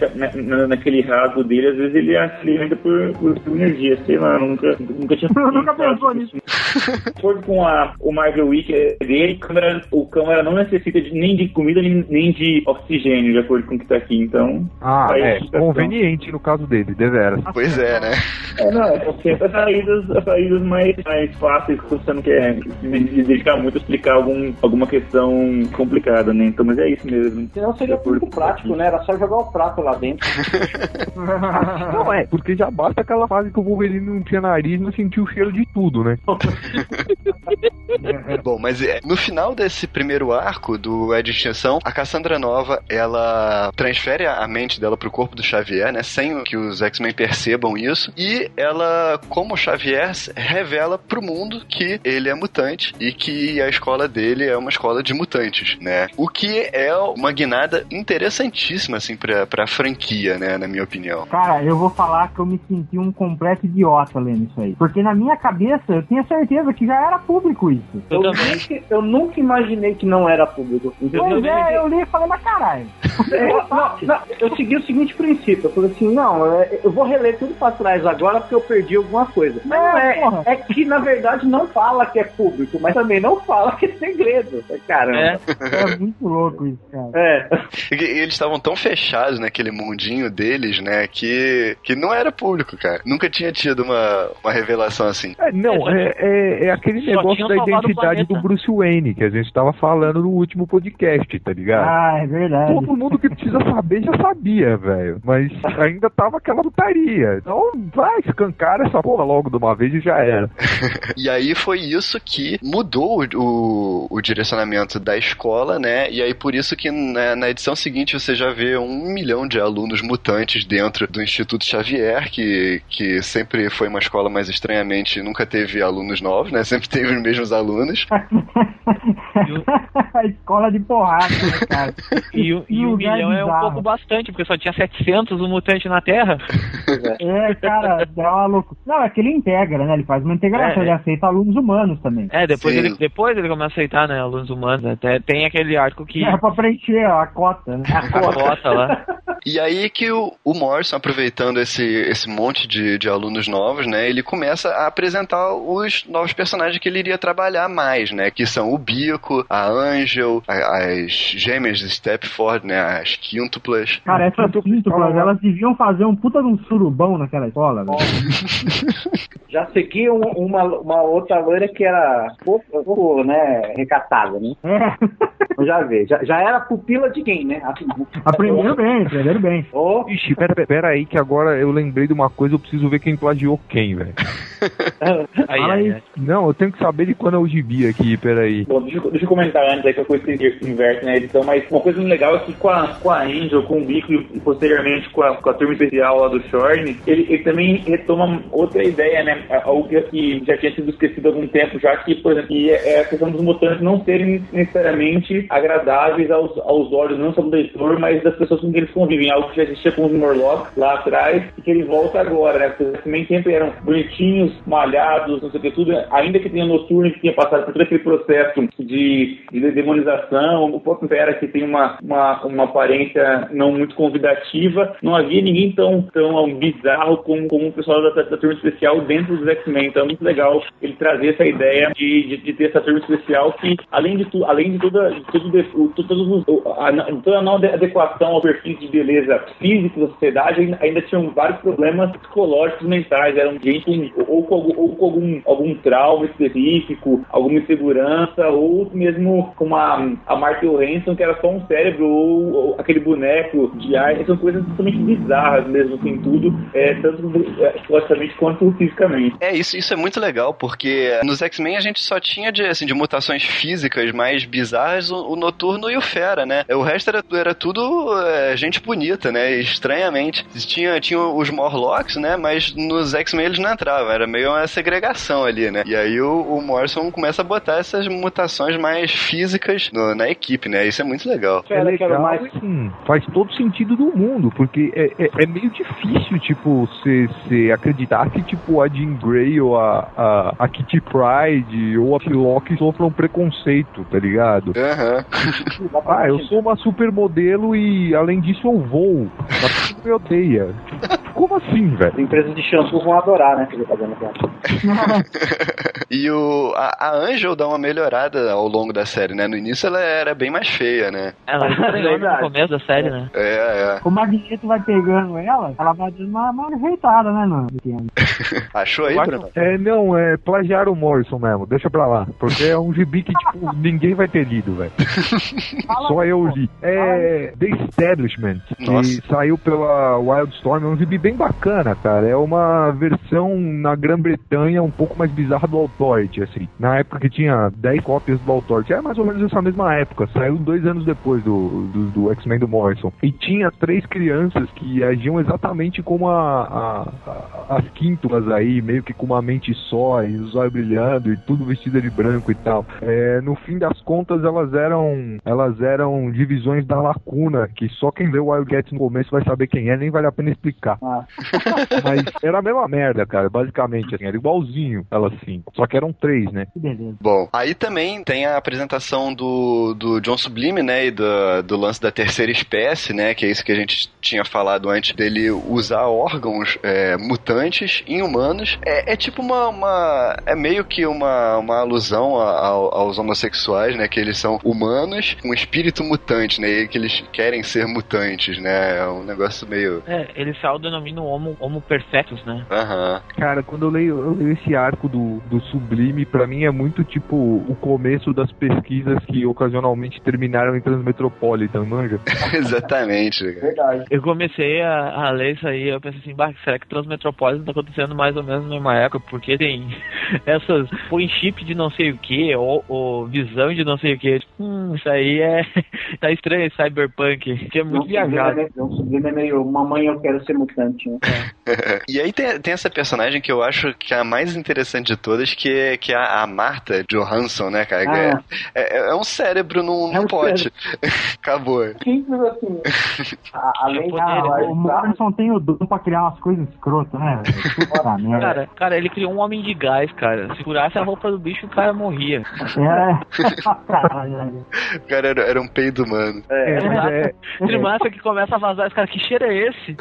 na- naquele rasgo dele, às vezes ele se alimenta por, por, por energia, sei lá, nunca, nunca tinha Eu *laughs* nunca pensou nisso. De acordo com a, o Marvel Week dele, câmera, o câmera não necessita de- nem de comida nem, nem de oxigênio, de acordo com o que tá aqui, então... Ah, Aí, é, explicação. conveniente no caso dele, deveras. *laughs* Pois é, né? É, não, é sempre as saídas, as saídas mais, mais fáceis quando você não quer se dedicar muito a explicar algum, alguma questão complicada, né? Então, mas é isso mesmo. Senão seria muito prático, né? Era só jogar o prato lá dentro. *laughs* Não é, porque já basta aquela fase que o Wolverine não tinha nariz e não sentiu o cheiro de tudo, né? *laughs* Bom, mas é, no final desse primeiro arco do Ed Extinção, a Cassandra Nova, ela transfere a mente dela pro corpo do Xavier, né? Sem que os X-Men percebam isso. E ela, como Xavier, revela pro mundo que ele é mutante e que a escola dele é uma escola de mutantes, né? O que é uma guinada interessantíssima, assim, pra, pra franquia, né? Na minha opinião. Cara, eu vou falar que eu me senti um completo idiota lendo isso aí. Porque na minha cabeça eu tinha certeza que já era público isso. Eu, nunca, eu nunca imaginei que não era público. Pois é, eu li e falei, mas caralho. É, *laughs* não, não, eu segui o seguinte princípio. Eu falei assim, não, é, eu vou reler tudo pra trás agora porque eu perdi alguma coisa. Mas não É, é, porra. é que na verdade não fala que é público, mas também não fala que é segredo. Caramba. É. É muito louco isso, cara. É. E eles estavam tão fechados naquele mundinho deles, né, que, que não era público, cara. Nunca tinha tido uma, uma revelação assim. É, não, é, é, é aquele Só negócio da identidade do Bruce Wayne, que a gente tava falando no último podcast, tá ligado? Ah, é verdade. Todo mundo que precisa saber já sabia, velho. Mas ainda tava aquela putaria. Então vai, escancara essa porra logo de uma vez e já era. *laughs* E aí foi isso que mudou o, o, o direcionamento da escola, né? E aí por isso que na, na edição seguinte você já vê um milhão de alunos mutantes dentro do Instituto Xavier, que, que sempre foi uma escola mais estranhamente nunca teve alunos novos, né? Sempre teve os mesmos alunos. *laughs* a escola de porrada, né, cara. E, o- e um lugar milhão é um pouco bastante, porque só tinha 700 um mutante na Terra. *laughs* É, cara, dá uma loucura. Não, é que ele integra, né? Ele faz uma integração, É, ele é. aceita alunos humanos também. É, depois Sim. ele, depois ele começa a aceitar, né, alunos humanos. Até tem aquele arco que É pra preencher a cota, né? a cota lá. *laughs* E aí que o, o Morrison, aproveitando esse, esse monte de, de alunos novos, né, ele começa a apresentar os novos personagens que ele iria trabalhar mais, né, que são o Bico, a Angel, a- as gêmeas de Stepford, né, as quíntuplas. Cara, essas quíntuplas, elas deviam fazer um puta de um surubão naquela escola, velho. *laughs* Já segui um- uma, uma outra loira que era pouco, pouco né, recatada, né? É. Eu *laughs* já vi. Já, já era pupila de quem, né? Assim, Aprenderam bem, aprenderam bem. Ô, Ixi, pera, pera, aí que agora eu lembrei de uma coisa, eu preciso ver quem plagiou quem, velho. *laughs* Aí, aí, aí. Não, eu tenho que saber de quando é o gibi aqui, peraí. Bom, deixa, eu- deixa eu comentar antes aí que a coisa se inverte na edição, mas uma coisa legal é que com a, com a Angel, com o Bico e posteriormente com a, com a turma especial lá do Shorn, ele, ele também retoma outra ideia, né? Algo que, já tinha sido esquecido há algum tempo, já que, por exemplo, que é a questão dos mutantes não serem necessariamente agradáveis aos, aos olhos, não só do leitor, mas das pessoas com quem eles convivem. Algo que já existia com os Morlocks lá atrás e que ele volta agora, né? Porque também sempre eram bonitinhos, malhados, não sei o que, tudo. Ainda que tenha noturno que tinha passado por todo aquele processo de, de demonização, o próprio Vera que tem uma, uma, uma aparência não muito convidativa, não havia ninguém tão, tão bizarro como, como o pessoal da, da turma especial dentro dos X-Men. Então é muito legal ele trazer essa ideia de, de, de ter essa turma especial que, além de, tu, além de toda, de tudo, de, os- a, toda a não adequação ao perfil de beleza física da sociedade, ainda, ainda tinham vários problemas psicológicos mentais. Eram gente com, ou com, algum- ou com algum, algum trauma específico, alguma insegurança, ou mesmo como a, a Martha Hanson, que era só um cérebro, ou, ou aquele boneco de ar. São coisas totalmente bizarras mesmo, assim, tudo, é, tanto é, psicologicamente quanto fisicamente. É, isso, isso é muito legal, porque nos X-Men a gente só tinha de, assim, de mutações físicas mais bizarras o, o Noturno e o Fera, né? O resto era, era tudo é, gente bonita, né? Estranhamente. Tinha, tinha os Morlocks, né? Mas nos X-Men eles não entravam, era meio uma segregação ali, né? E aí o, o Morrison começa a botar essas mutações mais físicas no- na equipe, né? Isso é muito legal. É legal, mais assim, faz todo sentido do mundo, porque é, é, é meio difícil, tipo, você acreditar que, tipo, a Jean Grey ou a, a, a Kitty Pride ou a Psylocke sofram preconceito, tá ligado? Aham. Ah, eu sou uma supermodelo e, além disso, eu voo. Mas me odeia. Como assim, velho? As empresas de shampoo vão adorar, né? Que ele tá dando. *laughs* E o, a, a Angel dá uma melhorada ao longo da série, né? No início ela era bem mais feia, né? Ela estranhou no Verdade. começo da série, né? É, é. O Magneto vai pegando ela, ela vai dando uma, uma ajeitada, né, mano? *laughs* Achou aí, Bruno? É, não, é plagiar o Morrison mesmo, deixa pra lá. Porque é um gibi que, tipo, *laughs* ninguém vai ter lido, velho. Só eu li. É The Establishment, que Nossa. saiu pela Wildstorm, é um gibi bem bacana, cara. É uma versão na Grã-Bretanha um pouco mais bizarra do Authority, assim. Na época que tinha 10 cópias do Authority, é mais ou menos essa mesma época, saiu dois anos depois do, do, do X-Men do Morrison. E tinha três crianças que agiam exatamente como a, a- a- as quíntulas aí, meio que com uma mente só, e os olhos brilhando, e tudo vestida de branco e tal. É, no fim das contas, elas eram elas eram divisões da lacuna, que só quem lê o Wildcats no começo vai saber quem é, nem vale a pena explicar. Ah, *laughs* Mas era a mesma merda, cara, basicamente, assim, era igualzinho elas cinco. Só que eram três, né? Que beleza. Bom, aí também tem a apresentação do, do John Sublime, né, e do, do lance da terceira espécie, né, que é isso que a gente tinha falado antes dele usar órgãos é, mutantes em humanos. É, é tipo uma, uma- é meio que uma, uma alusão a- ao- aos homossexuais, né, que eles são humanos com espírito mutante, né, e que eles querem ser mutantes, né, é um negócio meio... É, eles se autodenominam homo, homo perfectus, né? Aham. Cara, quando eu leio, eu leio esse arco do, do Sublime, pra mim é muito tipo o começo das pesquisas que ocasionalmente terminaram em Transmetropolitan, manja? *laughs* Exatamente, cara. verdade. Eu comecei a, a ler isso aí, eu pensei assim, bah, será que Transmetropolitan tá acontecendo mais ou menos na mesma época? Porque tem *laughs* essas, põe chip de não sei o que, ou, ou visão de não sei o que. Hum, isso aí é. *laughs* tá estranho esse cyberpunk, que é muito viajado. Né? Um sublime é meio, mamãe, eu quero ser mutante. Né? *laughs* E aí tem, tem essa personagem que eu acho que é a mais interessante de todas, que é, que é a a Martha Johansson, né, cara? Ah. É, é, é um cérebro num, É num um pote. Acabou. Simples assim. *laughs* A- além da ele- O Morrison tem o dom pra criar umas coisas escrotas, né? *laughs* Puta merda. Cara, cara, ele criou um homem de gás, cara. Se furasse a roupa do bicho, o cara morria. É. *laughs* O cara era, era um peido humano. É, mas é, Trimassa que começa a vazar, esse cara, que cheiro é esse?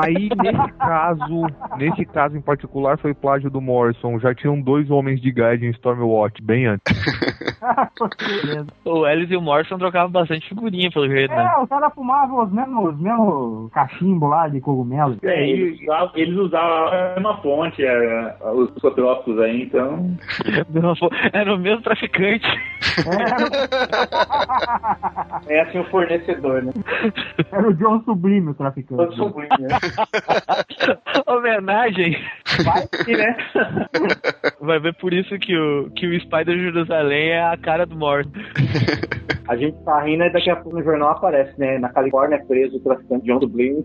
aí nesse caso, nesse caso em particular foi plágio do Morrison. Já tinham dois homens de gás em Stormwatch, bem antes. O Ellis e o Morrison trocavam bastante figurinha, pelo jeito, né? É, os caras fumavam os mesmos, os mesmos cachimbo lá de cogumelo. É, eles usavam, eles usavam a mesma fonte, é, os psicotrópicos aí, então. *laughs* Era o mesmo traficante. É assim o fornecedor, né? Era o John Sublime, o traficante. sublime, né? *laughs* Homenagem. Vai que, né? Vai ver por isso que o, que o Spider Jerusalém é a cara do Morrison. *laughs* A gente tá rindo e daqui a pouco no jornal aparece, né? Na Califórnia é preso o traficante John Sublime.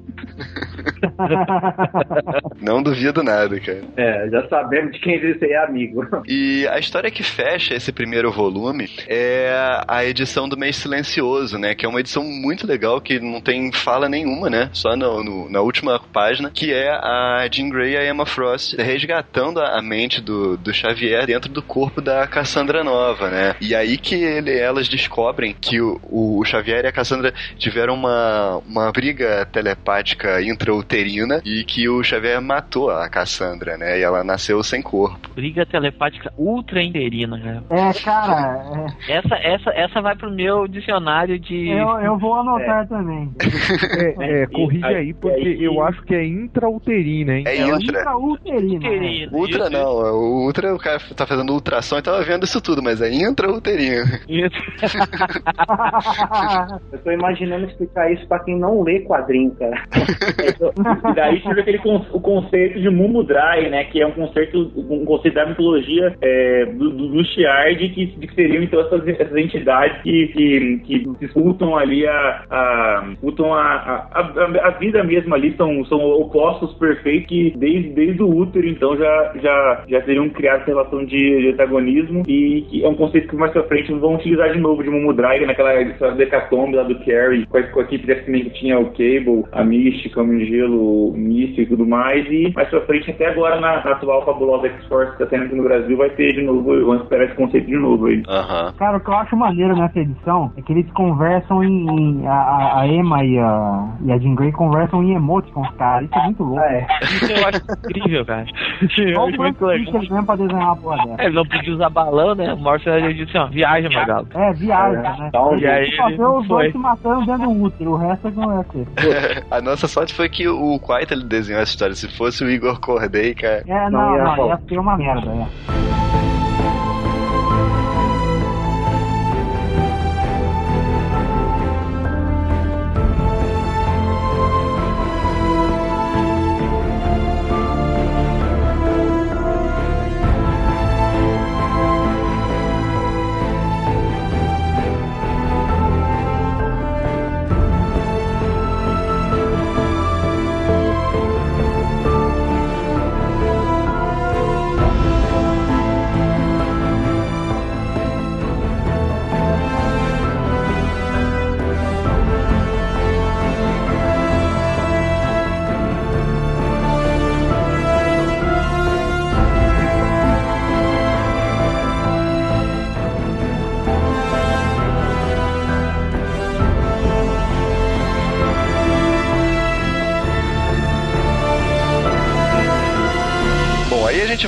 *laughs* Não duvido nada, cara. É, já sabemos de quem esse é amigo. E a história que fecha esse primeiro volume é a edição do Mês Silencioso, né? Que é uma edição muito legal, que não tem fala nenhuma, né? Só no, no- na última página, que é a Jean Grey e a Emma Frost resgatando a, a mente do, do Xavier dentro do corpo da Cassandra Nova, né? E aí que ele- elas descobrem que o, o Xavier e a Cassandra tiveram uma, uma briga telepática intrauterina e que o Xavier matou a Cassandra, né? E ela nasceu sem corpo. Briga telepática ultra interina, cara. É, cara, Essa, essa, essa vai pro meu dicionário de. é, eu, eu vou anotar também. *laughs* É, é, corrige aí- porque eu acho que é intrauterina, hein? É intra. Intrauterina. né? Ultra Isso, não, o ultra o cara tá fazendo ultrassom e tava vendo isso tudo, mas é intrauterino. isso. *laughs* *laughs* Eu tô imaginando explicar isso pra quem não lê quadrinho, cara. E *laughs* daí tive aquele con- o conceito de Mumudrai, né? Que é um conceito, um conceito da mitologia é, do, do, do Shiard, que, que seriam então essas, essas entidades que, que, que disputam ali a, a disputam a, a, a, a vida mesmo ali, são, são opostos perfeitos que desde, desde o útero então já, já, já teriam criado essa relação de, de antagonismo e que é um conceito que mais pra frente vão utilizar de novo de Mumudrai, naquela edição decatombe lá do Carrie, com a, com a equipe de X-Men que tinha o Cable, a Mística, o Gelo, o Místico e tudo mais, e mais pra frente, até agora na, na atual fabulosa X-Force que tá tendo aqui no Brasil, vai ter de novo, vamos esperar esse conceito de novo aí. Cara, o que eu acho maneiro nessa edição é que eles conversam em. em- a, a- Emma e a, e a Jean Grey conversam em emoticons, cara. Isso é muito louco. Ah, é. Isso eu acho incrível, cara. *laughs* Eu Qual acho foi muito legal. eles pra desenhar uma porra dessa? É, não podia usar balão, né? O Morrison já disse assim, ó, viaja, Magal. É, viagem, É, né? então, E aí fazer os foi. dois se matando dentro do útero, o resto é que não vai ser. A nossa sorte foi que o Quaita ele desenhou essa história. Se fosse o Igor Corday, cara. É, Não, não, ia não, ia ser uma merda, é.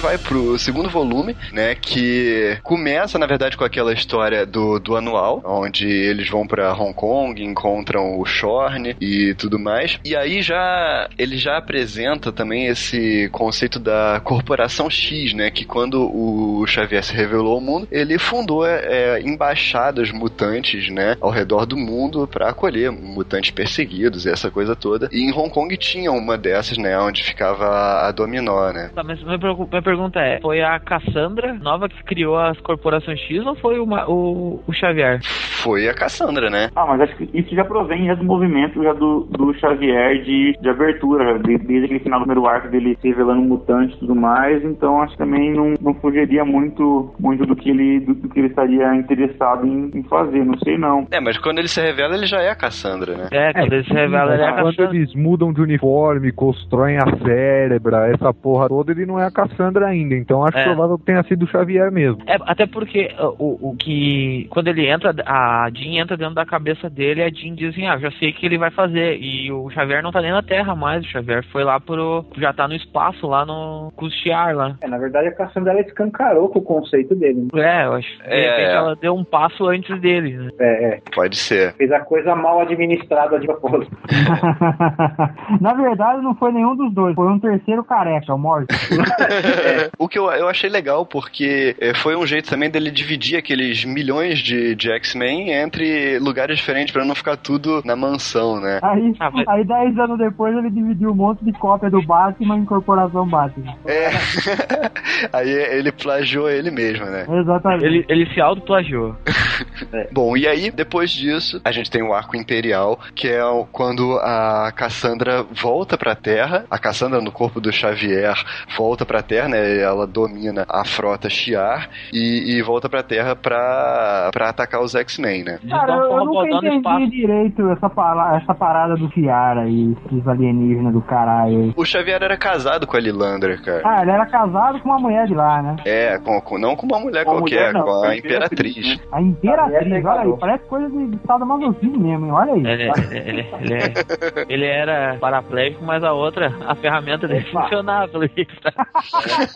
Vai pro segundo volume, né? Que começa, na verdade, com aquela história do, do anual, onde eles vão para Hong Kong, encontram o Shorn e tudo mais. E aí já ele já apresenta também esse conceito da corporação X, né? Que quando o Xavier se revelou ao mundo, ele fundou é, embaixadas mutantes, né? Ao redor do mundo para acolher mutantes perseguidos e essa coisa toda. E em Hong Kong tinha uma dessas, né? Onde ficava a Dominó, né? Tá, mas minha, minha pergunta é: foi a Cassandra nova que criou as corporações X ou foi uma, o, o Xavier? Foi a Cassandra, né? Ah, mas acho que isso já provém já do movimento já do, do Xavier de, de abertura, de, desde aquele final do primeiro arco dele se revelando mutante e tudo mais, então acho que também não, não fugiria muito, muito do, que ele, do, do que ele estaria interessado em, em, fazer, não sei não. É, mas quando ele se revela, ele já é a Cassandra, né? É, quando é, ele se revela, ele é a Cassandra. Quando eles mudam de uniforme, constroem a cérebra, essa porra toda, ele não é a Cassandra ainda, então acho é. provável que tenha sido o Xavier mesmo. É, até porque o, o que, quando ele entra, a Jean entra dentro da cabeça dele, a Jean diz assim, ah, já sei o que ele vai fazer, e o Xavier não tá nem na Terra mais, o Xavier foi lá pro, já tá no espaço, lá no custear lá. É, na verdade a Cassandra ela escancarou com o conceito dele. Né? É, eu acho. De é, repente ela deu um passo antes dele, né? É, é. Pode ser. Fez a coisa mal administrada de propósito. *laughs* na verdade não foi nenhum dos dois, foi um terceiro careca, o Morte. *laughs* *laughs* é. O que eu, eu achei legal, porque é, foi um jeito também dele dividir aqueles milhões de, de X-Men entre lugares diferentes para não ficar tudo na mansão, né? Aí, ah, mas... aí dez anos depois ele dividiu um monte de cópia do Batman em Corporação Batman. É. *laughs* aí ele plagiou ele mesmo, né? Exatamente. Ele, ele se auto-plagiou. é. Bom, e aí, depois disso, a gente tem o arco imperial, que é quando a Cassandra volta pra Terra. A Cassandra, no corpo do Xavier, volta pra Terra, né? Ela domina a frota Shi'ar e, e volta pra Terra pra, pra atacar os X-Men, né? Cara, eu, eu nunca entendi direito essa, essa parada do Shi'ar aí, os alienígenas do caralho. O Xavier era casado com a Lilandra, cara. Ah, ele era casado com uma mulher de lá, né? É, com, com não com uma mulher com qualquer, mulher, não, com a Imperatriz. A Imperatriz, olha aí, parece coisa de, de estado masoquismo mesmo, hein? olha aí. Ele, ele, ele, é, ele, era paraplégico, mas a outra, a ferramenta dele funcionava, pelo *laughs*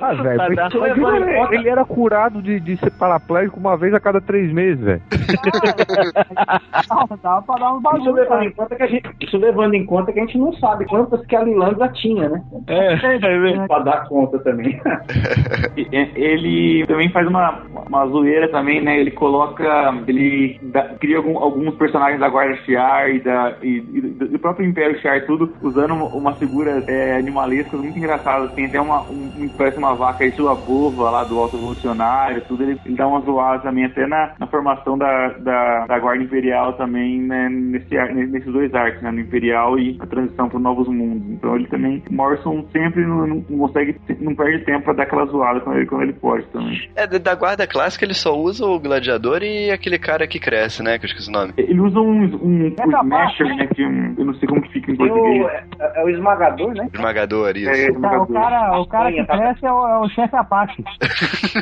Ah, *laughs* velho, tá ele, ele, era curado de, de ser paraplégico uma vez a cada três meses, velho. Dava pra dar um bagulho. Isso levando, em conta que a gente, isso levando em conta que a gente não sabe quantas que a Lilandra tinha, né? É, é pra dar conta também. *laughs* ele também faz uma, uma zoeira também, né? Ele coloca. Ele dá, cria algum, alguns personagens da Guarda Shiar e, da, e, e do próprio Império Shiar, tudo, usando umas figuras é, animalescas muito engraçadas. Tem até uma, um, um parece uma vaca aí, sua bova lá do alto evolucionário, tudo, ele, ele, dá uma zoada também, até na, na formação da, da, da, Guarda Imperial também, né, nesse, nesses dois arcos, né, no Imperial e a transição para Novos Mundos. Então ele também, Morrison sempre não, não, consegue, não perde tempo para dar aquela zoada quando ele, quando ele pode também. É, da Guarda Clássica ele só usa o Gladiador e aquele cara que cresce, né, que eu esqueci o nome. Ele usa um, um, um Smasher, né, que um, eu não sei como que fica em português. O, é, é, o esmagador, né? Esmagador, isso. É, esmagador. o cara, o cara que cresce esse é o, é o chefe Apache.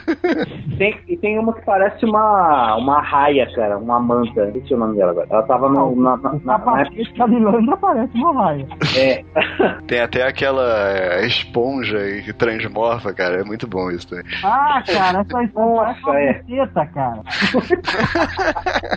*laughs* tem, e tem uma que parece uma, uma raia, cara, uma manta. Sei o nome dela agora. Ela tava no, na, na, na, na época... Milanda parece uma raia. É. *laughs* tem até aquela é, esponja que transmorfa, cara. É muito bom isso também. Ah, cara, essa esponja é uma cara.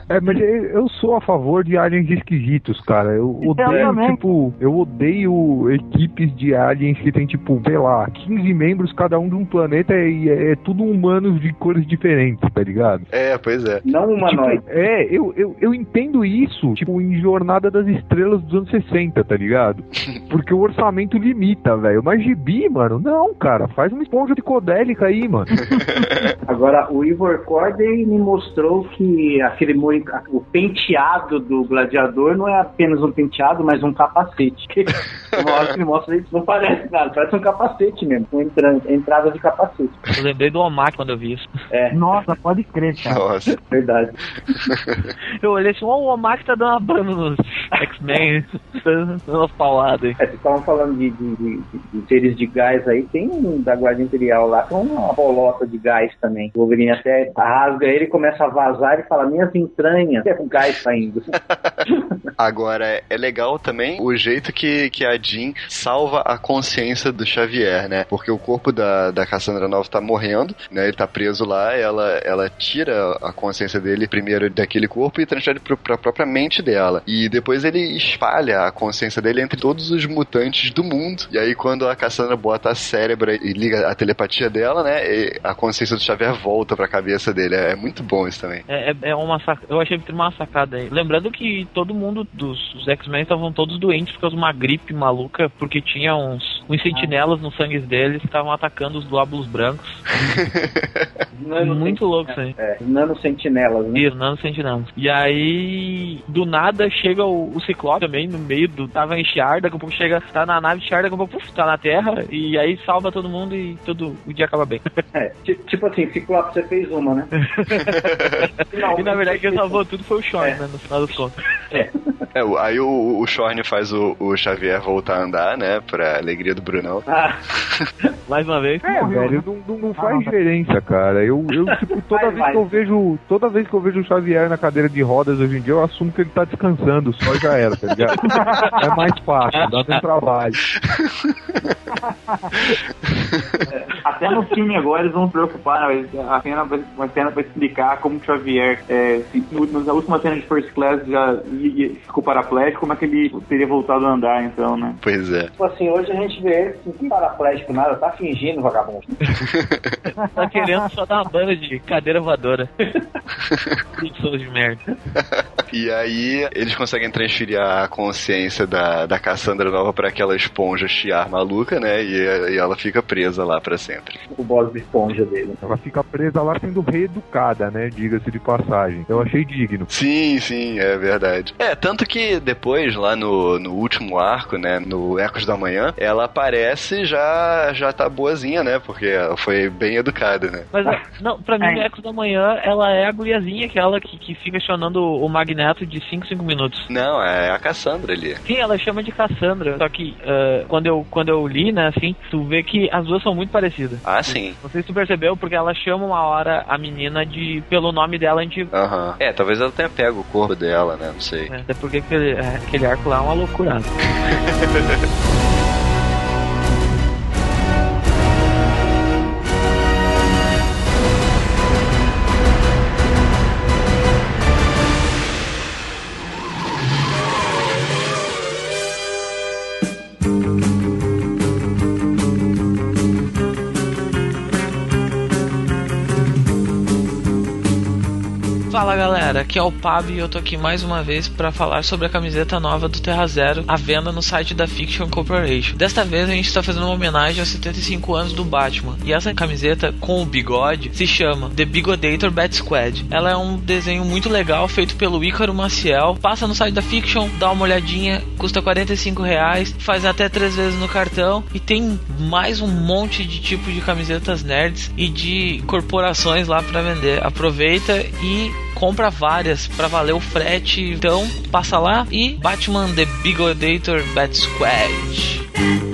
é, mas eu sou a favor de aliens esquisitos, cara. Eu odeio, tipo, eu odeio equipes de aliens que tem, tipo, sei lá, 15 membros membros, cada um de um planeta, e é, é, tudo humanos de cores diferentes, tá ligado? É, pois é. Não humanoide. Tipo, é, eu, eu, eu entendo isso, tipo, em Jornada das Estrelas dos anos 60, tá ligado? *laughs* Porque o orçamento limita, velho. Mas gibi, mano, não, cara. Faz uma esponja de codélica aí, mano. *laughs* Agora, o Ivor Corday me mostrou que aquele o penteado do gladiador não é apenas um penteado, mas um capacete. *laughs* Uma hora que ele mostra isso, não parece nada, parece um capacete mesmo, com entrada de capacete. Eu lembrei do Omar quando eu vi isso. É. Nossa, pode crer, cara. Nossa. Verdade. *laughs* Eu olhei assim, oh, o Omar tá dando uma banda nos X-Men, *laughs* dando umas pauladas aí. É, vocês estavam falando de, de, de, de, seres de gás aí, tem um da Guarda Imperial lá com uma bolota de gás também. O Wolverine até rasga ele, começa a vazar e fala, minhas entranhas, é com gás saindo. *laughs* Agora, é legal também o jeito que, que a Jean salva a consciência do Xavier, né? Porque o corpo da, da Cassandra Nova tá morrendo, né? Ele tá preso lá, ela, ela tira a consciência dele primeiro daquele corpo e transfere pro, pra própria mente dela. E depois ele espalha a consciência dele entre todos os mutantes do mundo. E aí, quando a Cassandra bota a cérebro e liga a telepatia dela, né? a consciência do Xavier volta pra cabeça dele. É, é muito bom isso também. É, é, é uma sac... Eu achei uma sacada aí. Lembrando que todo mundo dos X-Men estavam todos doentes por causa de uma gripe maluca, porque tinha uns, uns sentinelas no sangue deles que estavam atacando os glóbulos brancos. *laughs* muito louco isso aí. É, nanosentinelas, né? Isso, nanosentinelas. E aí, do nada, chega o, o Ciclope também no meio do. Tava em Shiar, daqui a pouco chega, tá na nave Shiar, daqui a pouco puf, tá na Terra, e aí salva todo mundo e todo o dia acaba bem. *laughs* É, tipo assim, Ciclope, você fez uma, né? *laughs* e na verdade quem salvou tudo foi o Shorn, é. né? No final das contas. É. é aí o, o Shorn faz o, o Xavier voltar a andar, né? Pra alegria do Brunão. Ah. Mais uma vez. É, velho, não, não, não faz diferença, cara. Eu, eu tipo, toda vai, vez vai. que eu vejo. Toda vez que eu vejo o Xavier na cadeira de rodas hoje em dia, eu assumo que ele tá descansando, só já era, tá ligado? *laughs* é mais fácil, dá um trabalho. É, até no filme agora eles vão se preocupar, a cena, uma cena pra explicar como o Xavier, é, se, na última cena de First Class já ficou paraplégico, como é que ele teria voltado a andar, então, né? Pois é. Tipo assim, hoje a gente vê ele sem paraplégico nada, tá fingindo, vagabundo. *laughs* tá querendo só dar uma banda de cadeira voadora. *laughs* Pessoas de merda. E aí eles conseguem transferir a consciência da, da Cassandra Nova para aquela esponja chiar maluca, né? E, e, ela fica presa lá para sempre. O boss de esponja dele. Ela fica presa lá sendo reeducada, né? Diga-se de passagem. Eu achei digno. Sim, sim, é verdade. É, tanto que depois, lá no, no último arco, né? No Ecos da Manhã, ela aparece já já tá boazinha, né? Porque ela foi bem educada, né? Mas, *laughs* não, pra mim, é. Ecos da Manhã, ela é a guriazinha, aquela que, que fica chamando o Magneto de 5, 5 minutos. Não, é a Cassandra ali. Sim, ela chama de Cassandra. Só que uh, quando, eu, quando eu li, né, assim, tu vê que as duas são muito parecidas. Ah, sim. Não sei se tu percebeu, porque ela chama uma hora a menina de pelo nome dela antigo. Aham. Uhum. É, talvez ela tenha pego o corpo dela, né? Não sei. É, até porque aquele, é, aquele arco lá é uma loucura. *laughs* aqui é o Pab e eu tô aqui mais uma vez para falar sobre a camiseta nova do Terra Zero, à venda no site da Fiction Corporation. Desta vez a gente está fazendo uma homenagem aos 75 anos do Batman, e essa camiseta com o bigode se chama The Bigodator Bat Squad. Ela é um desenho muito legal, feito pelo Ícaro Maciel. Passa no site da Fiction, dá uma olhadinha, custa 45 reais, faz até três vezes no cartão e tem mais um monte de tipo de camisetas nerds e de corporações lá para vender. Aproveita e compra várias para valer o frete. Então, passa lá e Batman The Bigodator Bat Squad.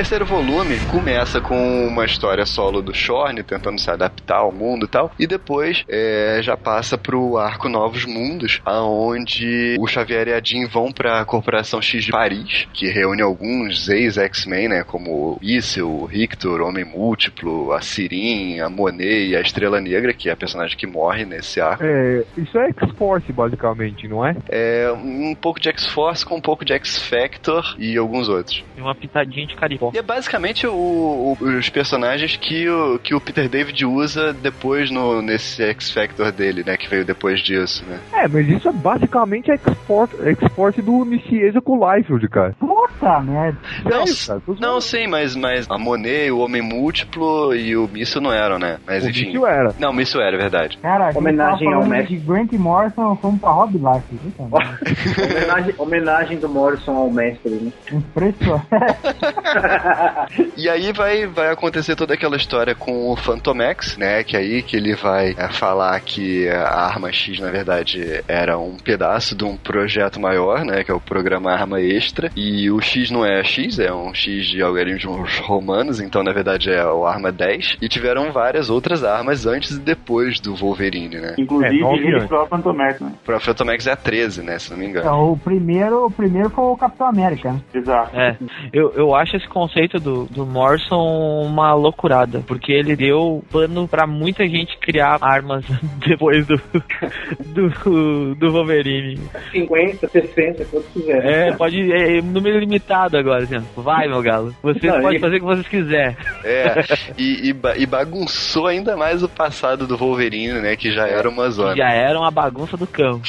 Terceiro volume começa com uma história solo do Shorn tentando se adaptar ao mundo e tal, e depois é, já passa pro arco Novos Mundos, aonde o Xavier e a Jean vão pra Corporação X de Paris, que reúne alguns ex-X-Men, né, como Issel, o Rictor, Homem Múltiplo, a Sirin, a Monet e a Estrela Negra, que é a personagem que morre nesse arco. É, isso é X-Force, basicamente, não é? É um pouco de X-Force com um pouco de X-Factor e alguns outros. E uma pitadinha de Caribe. E é basicamente o, o, os personagens que o, que o Peter David usa depois no, nesse X Factor dele, né? Que veio depois disso, né? É, mas isso é basicamente a export, export do Nicieza com o Liefeld, cara. Puta merda. Não, Sério, cara, não, sim, mas, mas a Monet, o Homem Múltiplo e o Míssil não eram, né? Mas O enfim. Míssil era. Não, o Míssil era, é verdade. Cara, a gente Homenagem ao mestre. de Grant Morrison, fomos pra Rob merda. *laughs* homenagem, homenagem do Morrison ao mestre, né? Impressionante. *laughs* E aí vai, vai acontecer toda aquela história com o Phantomex, né? Que é aí que ele vai é, falar que a arma X, na verdade, era um pedaço de um projeto maior, né? Que é o programa Arma Extra. E o X não é X, é um X de algoritmos romanos, então na verdade é o Arma 10. E tiveram várias outras armas antes e depois do Wolverine, né? Inclusive, É, próprio Fantomex, né? O Phantomex é a 13, né? Se não me engano. Então, o primeiro, o primeiro foi o Capitão América. né? Exato. É, eu, eu acho esse conceito do, do Morrison uma loucurada, porque ele deu pano pra muita gente criar armas *laughs* depois do, do, do Wolverine. 50, 60, quanto quiser. É, pode. É número limitado agora, assim. Vai, meu galo. Você Não, pode e- fazer o que vocês quiser. É, e, e, e bagunçou ainda mais o passado do Wolverine, né? Que já era uma zona. Já era uma bagunça do cão.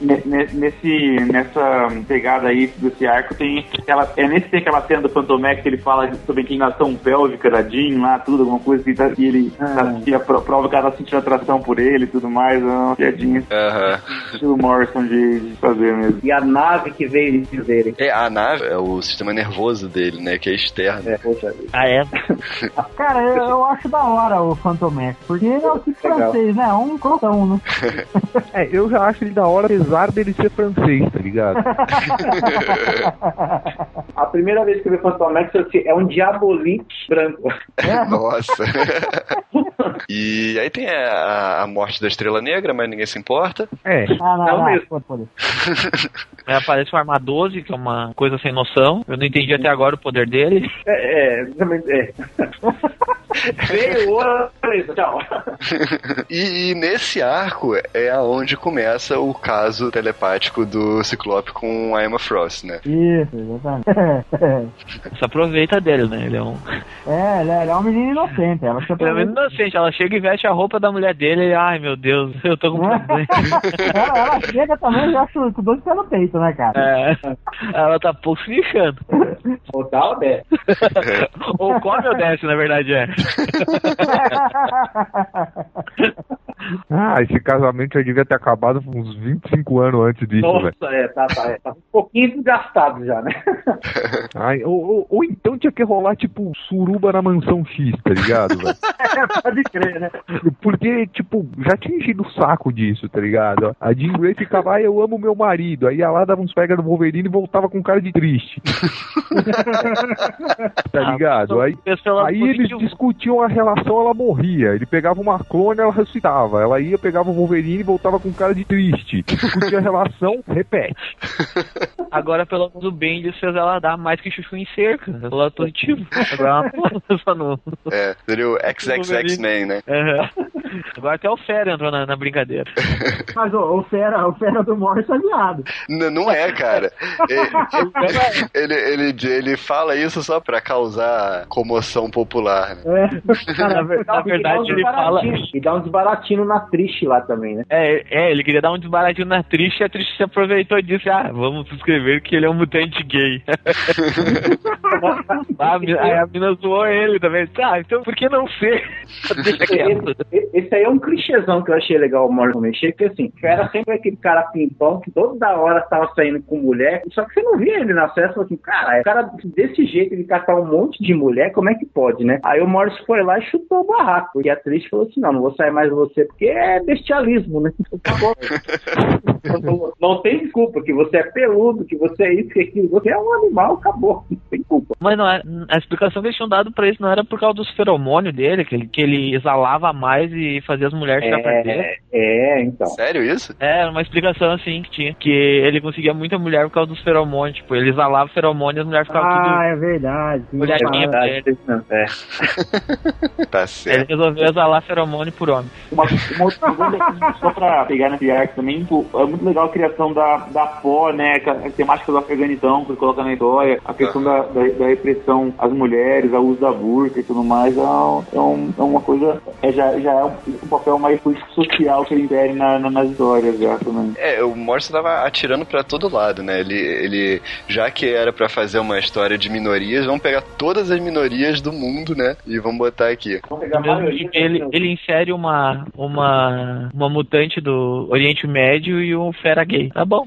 Ne- ne- Nesse, nessa pegada aí desse arco, tem aquela, é nesse tem aquela cena do Fantomex que ele fala sobre a inclinação pélvica da Jean lá, tudo, alguma coisa que, tá, que ele tá, que a pro- prova que ela tá sentindo atração por ele e tudo mais, é uma piadinha Aham. estilo Morrison de, de fazer mesmo. E a nave que veio eles dizerem. É, a nave é o sistema nervoso dele, né? Que é externo. É, poxa. Ah, é? *laughs* Cara, eu, eu acho da hora o Phantomex, porque ele é o tipo Legal. francês, né? Um crotão, né? *laughs* É, eu já acho ele da hora, apesar dele ser francês, tá ligado? *laughs* A primeira vez que eu vi Fantomex disse, é um diabolite branco. *laughs* Nossa. *laughs* e aí tem a, a morte da Estrela Negra, mas ninguém se importa. É. Ah, não, Não não, mesmo. pode. *laughs* Aí aparece o Arma 12, que é uma coisa sem noção. Eu não entendi até agora o poder dele. É, é, também, é. Veio, tchau. E, e nesse arco é aonde começa o caso telepático do Ciclope com a Emma Frost, né? Isso, exatamente. Se aproveita dele, né? Ele é um. É, ele é, ele é um menino inocente. Ela se Ele é muito inocente. Ela chega e veste a roupa da mulher dele e, ai meu Deus, *laughs* eu tô com problema. ela, ela chega também já com com dois pés no peito, né, cara? É, ela tá pouco se lixando. Ou tá ou desce. *laughs* Ou come ou desce, na verdade é. *laughs* Ah, esse casamento já devia ter acabado uns 25 anos antes disso, velho. Nossa, é, tá, tá, é, tá um pouquinho desgastado já, né? Ai, ou, ou- ou então tinha que rolar, tipo, suruba na mansão X, tá ligado, velho? *laughs* Pode crer, né? Porque, tipo, já tinha enchido o saco disso, tá ligado? A Jean Grey ficava, ah, eu amo meu marido. Aí ia lá, dava uns pega no Wolverine e voltava com cara de triste. *laughs* tá ligado? Aí, pelo lado aí eles discutiam a relação, ela morria. Ele pegava uma clone, ela ressuscitava. Ela ia, pegava o Wolverine e voltava com cara de triste. Discutia a relação, repete. Agora, pelo menos o Bendis fez ela dar mais que chuchu em cerca. Pelo lado positivo. Agora ela não só no. É, seria o *laughs* XXX-Men, né? É. Agora até o Fera entrou na, na brincadeira. *laughs* Mas o, o, fera, o fera do Morrison é viado. N- não é, cara. *laughs* Ele, ele, ele, ele fala isso só pra causar comoção popular, né? É. Cara, na, ver- na verdade, ele fala. E dá um desbaratinho na triste lá também, né? É, é, ele queria dar um desbaratinho na Trish e a Trish se aproveitou disso. Ah, vamos escrever que ele é um mutante gay. Ah, *laughs* a, a mina zoou ele também. Tá, então por que não ser? *laughs* Esse, esse aí é um clichêzão que eu achei legal o Morrison mexer, porque assim, era sempre aquele cara pimpão que toda hora tava saindo com mulher, só que você não via ele na festa, falou assim, cara, o cara desse jeito, ele catar um monte de mulher, como é que pode, né? Aí o Morrison foi lá e chutou o barraco, e a atriz falou assim, não, não vou sair mais você, porque é bestialismo, né? *laughs* Não, não tem desculpa, que você é peludo, que você é isso, que aquilo, você é um animal, acabou, não tem culpa. Mas não é, a explicação que eles tinham dado pra isso não era por causa dos feromônios dele, que ele, que ele exalava mais e fazia as mulheres tirar pra dele. É, é, então. Sério isso? É, era uma explicação assim que tinha. Que ele conseguia muita mulher por causa dos feromônios. Tipo, ele exalava feromônio e as mulheres ficavam Ah, é verdade. sim. Mulher É é. *laughs* Tá tudo. Ele certo. resolveu exalar feromônio por homem. Uma, uma outra coisa, só pra pegar nesse arco também, pô, é muito legal a criação da, da pó, né? A, a temática do Afeganistão, que ele coloca na história, a questão da, da da repressão às mulheres, ao uso da burca e tudo mais, é, é, um, é uma coisa, é, já, já é um, um, papel mais político social que ele insere na, na, nas histórias já também. É, o Morrison tava atirando para todo lado, né? Ele, ele já que era para fazer uma história de minorias, vamos pegar todas as minorias do mundo, né? E vamos botar aqui. Vamos pegar ele, ele insere uma, uma, uma mutante do Oriente Médio e um fera gay. Tá bom.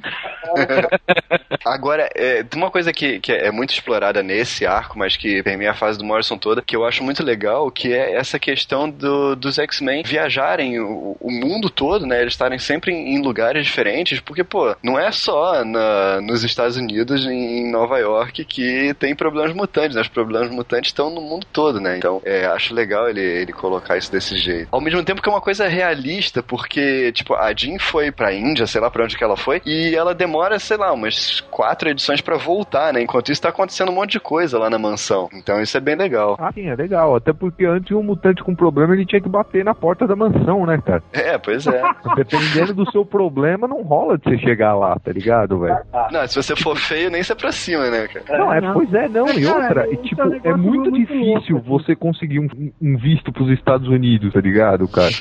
*laughs* Agora, é, tem uma coisa que, que é muito explorada nesse arco, mas que permeia a fase do Morrison toda, que eu acho muito legal, que é essa questão do, dos X-Men viajarem o, o, mundo todo, né? Eles estarem sempre em, em, lugares diferentes, porque, pô, não é só na, nos Estados Unidos, em Nova York, que tem problemas mutantes, né? Os problemas mutantes estão no mundo todo, né? Então, é, acho legal ele, ele colocar isso desse jeito. Ao mesmo tempo que é uma coisa realista, porque, tipo, a Jean foi pra Índia, sei lá pra onde que ela foi, e ela demora, sei lá, umas quatro edições para voltar, né? Enquanto isso tá acontecendo um monte de coisa lá na mansão. Então isso é bem legal. Ah, sim, é legal. Até porque antes um mutante com problema ele tinha que bater na porta da mansão, né, cara? É, pois é. *laughs* Dependendo do seu problema, não rola de você chegar lá, tá ligado, velho? Não, se você for feio, nem se aproxima, né, cara? Não, é, pois é, não. E outra, e, tipo, é muito difícil você conseguir um, um visto pros Estados Unidos, tá ligado, cara?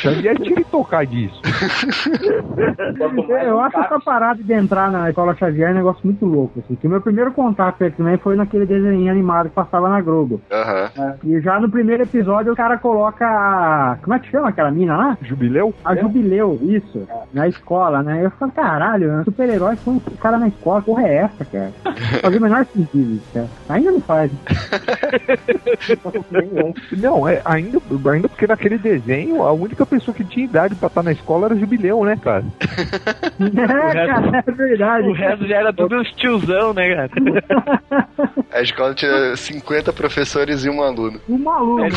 Xavier tinha que tocar disso. *laughs* eu acho essa parada de entrar na escola Xavier é um negócio muito louco, assim. Que o meu primeiro contato X-Men foi naquele desenho animado que passava na Globo. Uhum. É, e já no primeiro episódio o cara coloca a... Como é que chama aquela mina lá? Jubileu? A é. Jubileu, isso. É. Na escola, né? Eu falo, caralho, super-herói com um cara na escola, porra é essa, cara? *laughs* Fazia o menor sentido, cara. Ainda não faz. *laughs* não, é, ainda, ainda porque naquele desenho a única pessoa que tinha idade pra estar na escola era Jubileu, né, cara? *laughs* é, cara, é verdade. O resto já era tudo uns tiozão, né, cara? A escola tinha 50 professores e um aluno. Um aluno, né?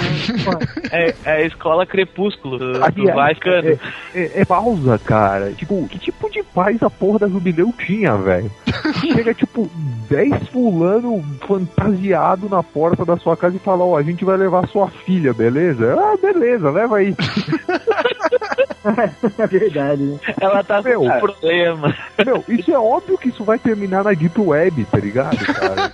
É, é a escola Crepúsculo do, do Vasco. É, é, é, pausa, cara. Tipo, que tipo de paz a porra da Jubileu tinha, velho? Chega, tipo, 10 fulano fantasiado na porta da sua casa e fala, ó, oh, a gente vai levar sua filha, beleza? Ah, beleza, leva aí. *laughs* é verdade, né? Ela tá meu, com problema. Meu, isso é óbvio que isso vai terminar na Deep Web, tá ligado, *laughs* cara?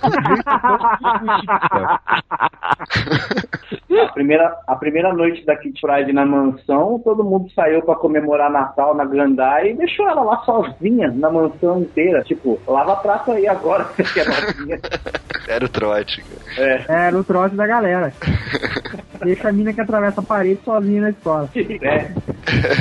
a, primeira, a primeira noite da Kit Pride na mansão, todo mundo saiu pra comemorar Natal na Grandai e deixou ela lá sozinha na mansão inteira. Tipo, lava prato aí agora, que é novinha. Era o trote. É. Era o trote da galera. *laughs* Deixa a mina que atravessa a parede sozinha na escola. É.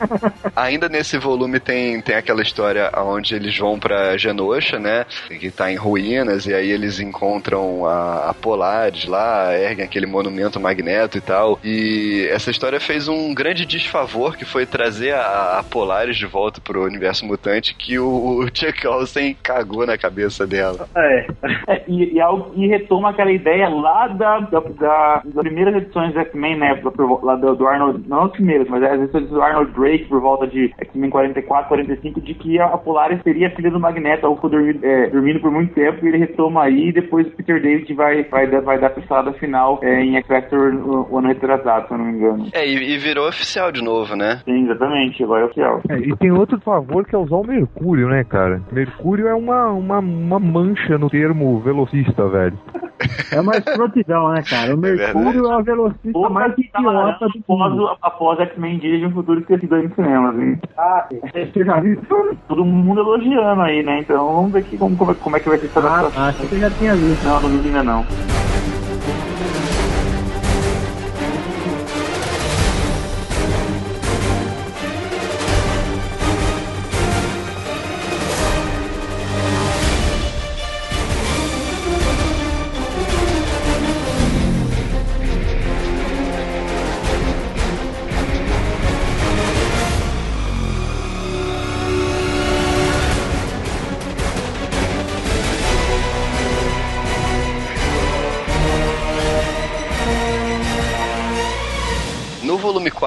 *laughs* Ainda nesse volume tem, tem aquela história onde eles vão pra Genosha, né? Que tá em ruínas, e aí eles encontram a, a Polaris lá, erguem aquele monumento magneto e tal. E essa história fez um grande desfavor, que foi trazer a, a Polaris de volta pro universo mutante, que o, o Chuck Olsen cagou na cabeça dela. É, *laughs* é e, e, e retoma aquela ideia lá da, da, da, das primeiras edições do X-Men, né? Lá do, do Arnold, não as primeiras, mas as edições do Arnold Drake por volta de X-Men 44, 45, de que a Polaris seria filha do Magneto, ou ficou dormindo, é, dormindo por muito tempo, e ele retoma aí, e depois o Peter David vai, vai, vai dar a pistada final é, em X-Factor o ano retrasado, se eu não me engano. É, e, e, virou oficial de novo, né? Sim, exatamente, agora é oficial. É, e tem outro favor que é usar o Mercúrio, né, cara? Mercúrio é uma, uma, uma mancha no termo velocista, velho. É uma escrotidão, né, cara? O é Mercúrio é, é o velocista mais idiota do mundo. Após X-Men Dia de um Futuro Esquecido no cinema, assim. Ah, você já viu? Todo mundo elogiando aí, né? Então vamos ver aqui como, como, como é que vai ser essa ah, adaptação. Ah, acho que eu já tinha visto. Não, não vi ainda não.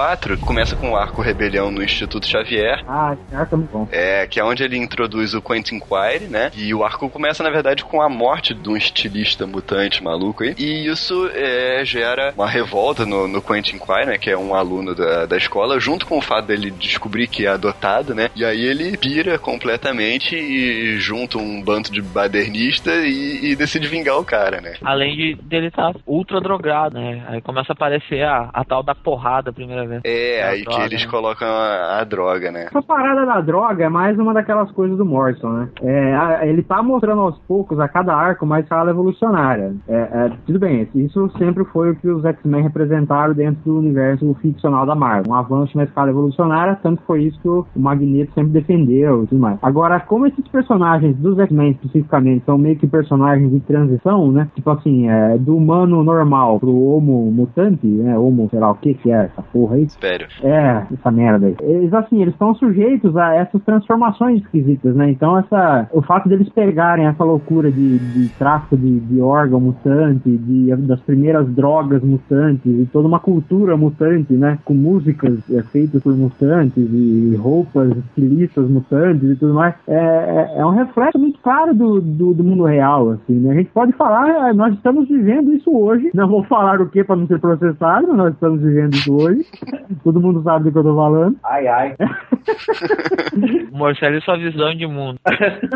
4 começa com o arco Rebelião no Instituto Xavier. Ah, esse arco é muito bom. É, que é onde ele introduz o Quentin Quire, né? E o arco começa, na verdade, com a morte de um estilista mutante maluco aí. E isso é, gera uma revolta no, no Quentin Quire, né? Que é um aluno da, da escola, junto com o fato dele descobrir que é adotado, né? E aí ele pira completamente e junta um bando de badernista e, e decide vingar o cara, né? Além de dele estar tá ultra drogado, né? Aí começa a aparecer a, a tal da porrada a primeira vez. É, aí droga, que eles né? colocam a, a, droga, né? Essa parada da droga é mais uma daquelas coisas do Morrison, né? É, a, ele tá mostrando aos poucos, a cada arco, mais escala evolucionária. É, é, tudo bem, isso sempre foi o que os X-Men representaram dentro do universo ficcional da Marvel. Um avanço na escala evolucionária, tanto foi isso que o Magneto sempre defendeu e tudo mais. Agora, como esses personagens dos X-Men especificamente são meio que personagens de transição, né? Tipo assim, é, do humano normal pro homo mutante, né? Homo, sei lá o que que é essa porra aí. Espero. É, essa merda aí. Eles, assim, eles estão sujeitos a essas transformações esquisitas, né? Então, essa, o fato deles pegarem essa loucura de, de tráfico de, de órgão mutante, de, das primeiras drogas mutantes e toda uma cultura mutante, né? Com músicas é, feitas por mutantes e roupas estilistas mutantes e tudo mais, é, é, é um reflexo muito claro do, do, do, mundo real, assim, né? A gente pode falar, é, nós estamos vivendo isso hoje, não vou falar o que para não ser processado, mas nós estamos vivendo isso hoje, *laughs* todo mundo sabe do que eu tô falando. Ai, ai. *laughs* Marcelo e sua visão de mundo. *laughs*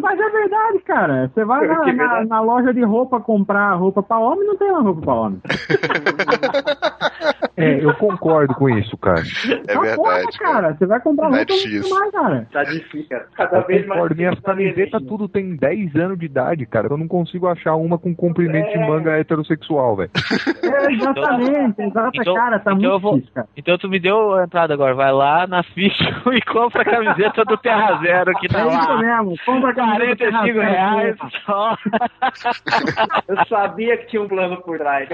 Mas é verdade, cara. Você vai na, na, na, loja de roupa comprar roupa pra homem, não tem uma roupa pra homem. É, eu concordo com isso, cara. É verdade. Porra, cara. Você vai comprar roupa mais, cara. Tá difícil, cara. Cada eu vez concordo. mais. Minhas camisetas tudo tem 10 anos de idade, cara. Eu não consigo achar uma com comprimento é... de manga heterossexual, velho. *laughs* É, exatamente. Exato, então, cara. Tá então muito vou... difícil, cara. Então tu me deu a entrada agora. Vai lá na ficha *laughs* e compra a camiseta do Terra Zero que tá é lá. isso mesmo. Compra a camiseta 45 reais só. *laughs* Eu sabia que tinha um plano por trás.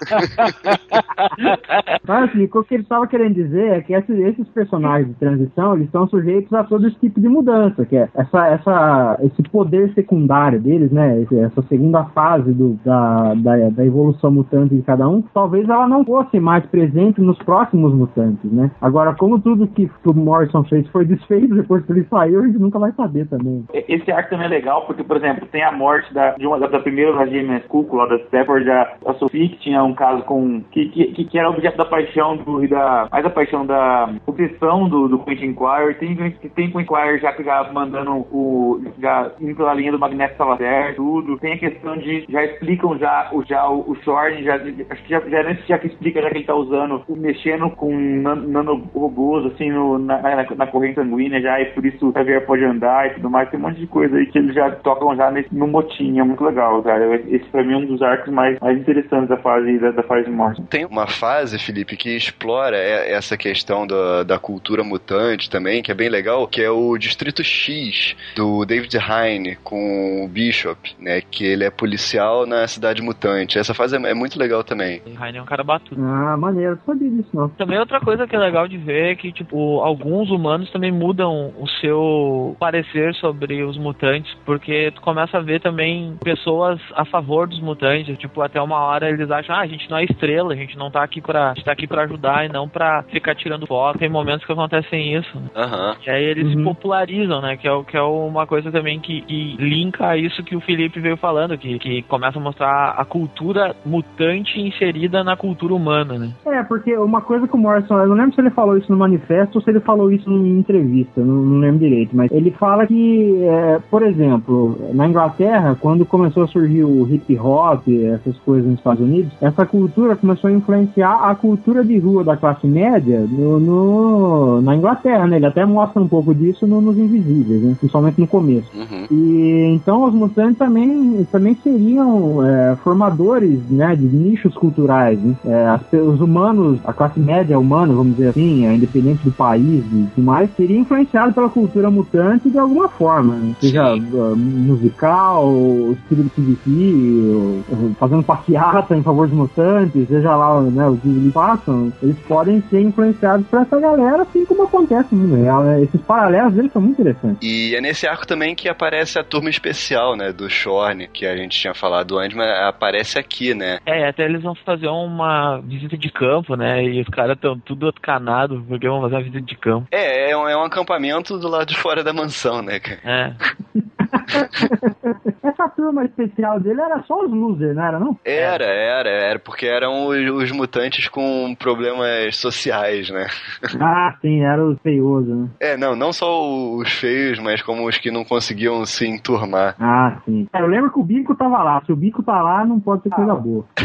*laughs* Mas assim, o que ele estava querendo dizer é que esses, personagens de transição, eles estão sujeitos a todo esse tipo de mudança, que é essa, essa, esse poder secundário deles, né? Essa segunda fase do, da, da, da evolução mutante de cada um, talvez ela não fosse mais presente nos próximos mutantes, né? Agora, como tudo que o Morrison fez foi desfeito depois que ele saiu, a gente nunca vai saber também. Esse arco também é legal, porque, por exemplo, tem a morte da, de uma da, da primeira da James Cook, lá da Stafford, a, a Sophie, que tinha um caso com. que, que, que era objeto da paixão do, da. mais a paixão da obsessão do, do Quentin Quire. Tem, tem Quentin Quire já que já mandando o. já indo pela linha do Magneto Salazar, tudo. Tem a questão de. já explicam já o, já, o, o Shorn, já, acho que já, já, nesse já que explica já que ele tá usando, mexendo com nanorobôs, assim, no, na, na, na, corrente sanguínea já, e por isso o Xavier pode andar e tudo mais. Tem um monte de coisa aí que eles já tocam já nesse, no motim, é muito legal, cara. Esse pra mim é um dos arcos mais, mais interessantes da fase, da, da fase de morte. Tem uma fase, Felipe, que explora essa questão da, da cultura mutante também, que é bem legal, que é o Distrito X, do David Hine com o Bishop, né? Que ele é policial na cidade mutante. Essa fase é, é muito legal também. Hine é um cara batuto. Ah, maneiro, não sabia disso não. Também outra coisa que é legal de ver é que, tipo, alguns humanos também mudam o seu parecer sobre os mutantes, porque tu começa a ver também pessoas a favor dos mutantes, tipo, até uma hora eles acham, ah, gente não é estrela, a gente não tá aqui pra, a gente tá aqui pra ajudar e não pra ficar tirando foto. Tem momentos que acontecem isso. Né? Uhum. E aí eles uhum. se popularizam, né? Que é, que é uma coisa também que, que linka a isso que o Felipe veio falando, que, que começa a mostrar a cultura mutante inserida na cultura humana, né? É, porque uma coisa que o Morrison, eu não lembro se ele falou isso no manifesto ou se ele falou isso em entrevista, não, não lembro direito, mas ele fala que, é, por exemplo, na Inglaterra, quando começou a surgir o hip hop, essas coisas nos Estados Unidos, essa cultura começou a influenciar a cultura de rua da classe média no, no na Inglaterra, né? Ele até mostra um pouco disso no, nos Invisíveis, né? principalmente no começo. Uhum. E então os mutantes também, também seriam é, formadores né, de nichos culturais. Né? É, as, os humanos, a classe média humana, vamos dizer assim, é, independente do país e tudo mais, seria influenciado pela cultura mutante de alguma forma, né? seja uh, musical, estilo de CDC, fazendo passeata em favor de mutantes, seja lá né, os que eles passam, eles podem ser influenciados por essa galera, assim como acontece no mundo real, né? Esses paralelos deles são muito interessantes. E é nesse arco também que aparece a turma especial, né, do Shorn, que a gente tinha falado antes, mas aparece aqui, né? É, até eles vão fazer uma visita de campo, né? E os caras estão tudo atcanados porque vão fazer uma visita de campo. É, é um, é um acampamento do lado de fora da mansão, né, cara? É. *laughs* *laughs* Essa turma especial dele era só os losers, não era não? Era, era, era, porque eram os, os mutantes com problemas sociais, né? *laughs* Ah, sim, era os feiosos, né? É, não, não só os feios, mas como os que não conseguiam se enturmar. Ah, sim. É, eu lembro que o bico tava lá. Se o bico tá lá, não pode ser coisa boa. *laughs*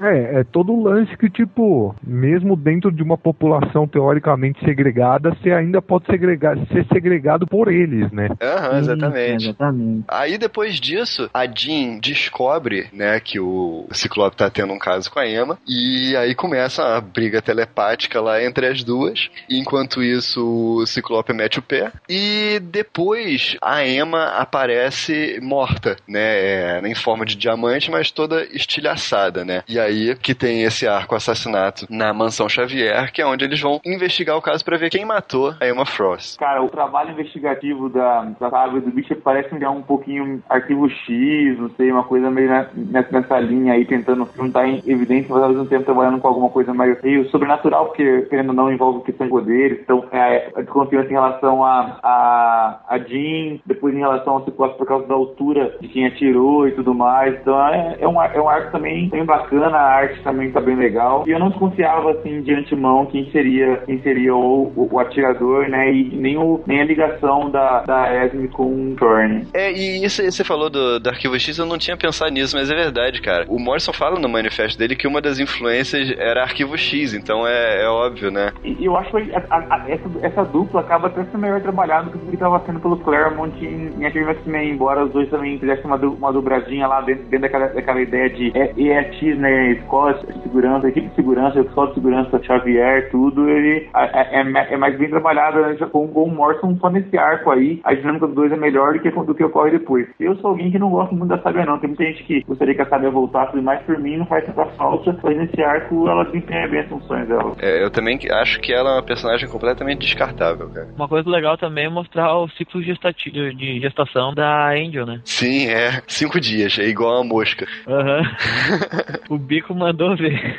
É, é todo o lance que, tipo, mesmo dentro de uma população teoricamente segregada, você ainda pode segregar, ser segregado por eles, né? Aham, exatamente. Exatamente. Aí depois disso, a Jean descobre, né, que o Ciclope tá tendo um caso com a Emma, e aí começa a briga telepática lá entre as duas. Enquanto isso, o Ciclope mete o pé. E depois a Emma aparece morta, né, é, em forma de diamante, mas toda estilhaçada, né. E aí que tem esse arco assassinato na mansão Xavier, que é onde eles vão investigar o caso para ver quem matou a Emma Frost. Cara, o trabalho investigativo da, da saga do bicho parece me dar um pouquinho arquivo X, não sei, uma coisa meio ne- nessa, linha aí, tentando juntar em evidência, mas ao mesmo tempo trabalhando com alguma coisa meio, meio sobrenatural, porque querendo ou não envolve questão de poderes, então é, a desconfiança em relação a, a, a Jean, depois em relação ao Ciclope por causa da altura de quem atirou e tudo mais, então é, é, um, é um arco também bem bacana, a arte também tá bem legal, e eu não desconfiava assim de antemão quem seria, quem seria o, o, o atirador, né, e nem, o, nem a ligação da, da Esme com o Thorne. É, e isso você falou do, do Arquivo X, eu não tinha pensado nisso, mas é verdade, cara. O Morrison fala no manifesto dele que uma das influências era Arquivo X, então é, é óbvio, né? E eu acho que a- a- essa, essa dupla acaba até sendo melhor trabalhada do que o que estava sendo pelo Claremont em, em Aquele X-Men, embora os dois também fizessem uma, uma dobradinha lá dentro, dentro daquela, daquela ideia de é, EAX, né? Escola de segurança, equipe de segurança, escola de segurança, Xavier, tudo, ele é, é, é mais bem trabalhado né, com, com o Morrison só nesse arco aí. A dinâmica dos dois é melhor do que, do que ocorre depois. Eu sou alguém que não gosto muito da saga, não. Tem muita gente que gostaria que a saga voltasse, mas por mim não faz tanta falta, mas nesse arco ela desempenha bem as funções dela. É, eu também acho que ela é uma personagem completamente descartável, cara. Uma coisa legal também é mostrar o ciclo de gestação da Angel, né? Sim, é. Cinco dias, é igual a mosca. Aham. *laughs* o bico mandou ver.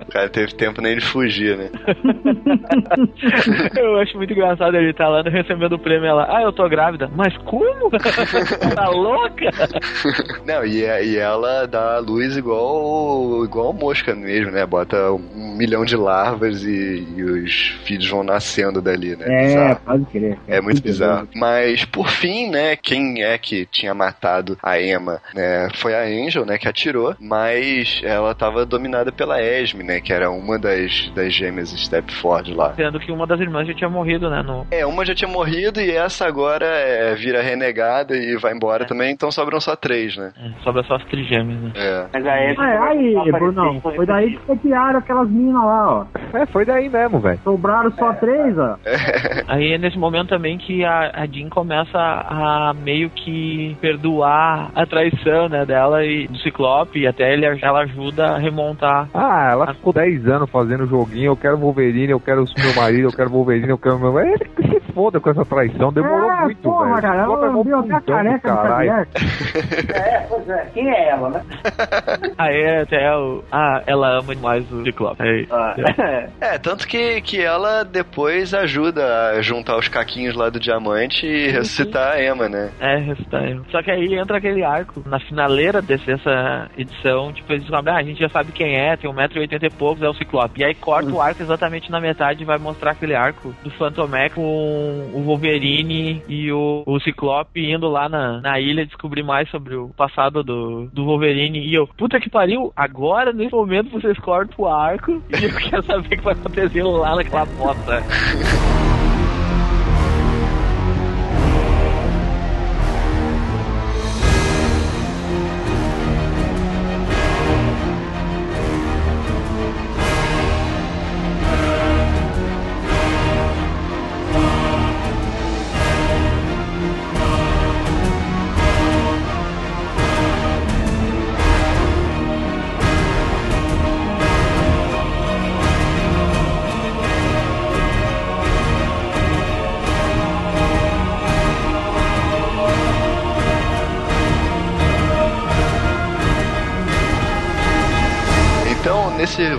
O cara teve tempo nem de fugir, né? *laughs* eu acho muito engraçado ele tá lá recebendo o prêmio ela. Ah, eu tô grávida. Mas como? *laughs* tá louca? *laughs* Não, e, é- e ela dá a luz igual, igual a mosca mesmo, né? Bota um milhão de larvas e, e os filhos vão nascendo dali, né? É, Bizarro. pode crer. É muito bizarro. Mas, por fim, né, quem é que tinha matado a Emma, né, foi a Angel, né, que atirou, mas ela tava dominada pela Esme, né, que era uma das, das gêmeas Stepford lá. Sendo que uma das irmãs já tinha morrido, né? No... É, uma já tinha morrido e essa agora é, vira renegada e vai embora também, então sobram só três, né? É, sobra só as trigêmeas, né? É. Mas a Esme Ah, é, aí, Brunão, só foi daí que copiaram aquelas minas lá, ó. É, foi daí mesmo, velho. Sobraram só três, ó. Aí é nesse momento também que a, a Jean começa a meio que perdoar a traição, né, dela e do Ciclope, e até ele, ela ajuda a remontar. Ah, ela ficou 10 anos fazendo joguinho, eu quero Wolverine, eu quero o meu marido, eu quero Wolverine, eu quero meu. Ele se foda com essa traição, demorou é, muito, porra, velho. cara, Ela um até a careca do. *laughs* É, pois é. Quem é ela, né? Aí até o. Ah, ela ama demais o Ciclope. Aí, Ah, *laughs* É, tanto que, que ela depois ajuda a juntar os caquinhos lá do diamante e ressuscitar a Emma, né? É, ressuscitar ela. Só que aí entra aquele arco. Na finaleira dessa edição, tipo, eles descobrem, ah, a gente já sabe quem é, tem 1,80m e poucos, é o Ciclope. E aí corta o arco exatamente na metade e vai mostrar aquele arco do Phantomec com o Wolverine e o, o Ciclope indo lá na, na ilha descobrir mais sobre o passado do, do Wolverine. E eu, puta que pariu, agora, nesse momento, vocês cortam o arco e eu *laughs* quero saber o que vai acontecer lá naquela bota.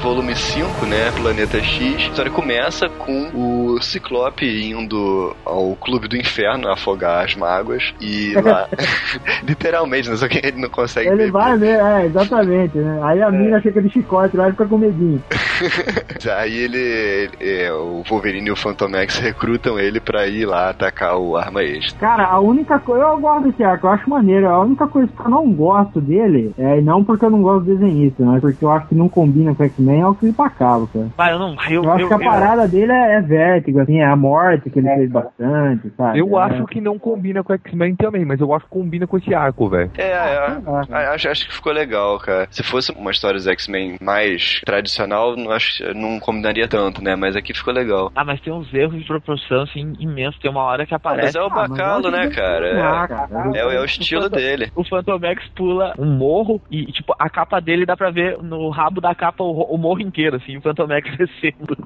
Volume 5, né, Planeta X, a história começa com o Ciclope indo ao Clube do Inferno afogar as mágoas e lá, *laughs* *laughs* literalmente, né, só que ele não consegue Ele beber. vai ver, é, exatamente, né? Aí a mina chega de chicote lá e fica com medinho. *laughs* Aí ele, é, o Wolverine e o Phantomex recrutam ele pra ir lá atacar o Arma Extra. Cara, a única coisa. Eu gosto desse arco, eu acho maneiro. A única coisa que eu não gosto dele, é, não porque eu não gosto do desenhista, mas porque eu acho que não combina com X-Men, é o Felipe Acaba, cara. Vai, eu não. Eu, Eu acho eu- que a eu- parada dele é, é vértigo, assim, é a morte que ele fez bastante, sabe? Eu É. acho que não combina com X-Men também, mas eu acho que combina com esse arco, velho. É, é, Ah, a- acho, acho que ficou legal, cara. Se fosse uma história dos X-Men mais tradicional, não, acho, não combinaria tanto, né? Mas aqui ficou legal. Ah, mas tem uns erros de proporção, assim, imensos. Tem uma hora que Mas aparece. é o Ah, mas bacalo, acho né, que cara? que É, cara. é, o- é o estilo dele. O Phantomex pula um morro e, tipo, a capa dele dá pra ver no rabo da capa o, o morro inteiro, assim, o Phantomex *laughs* descendo.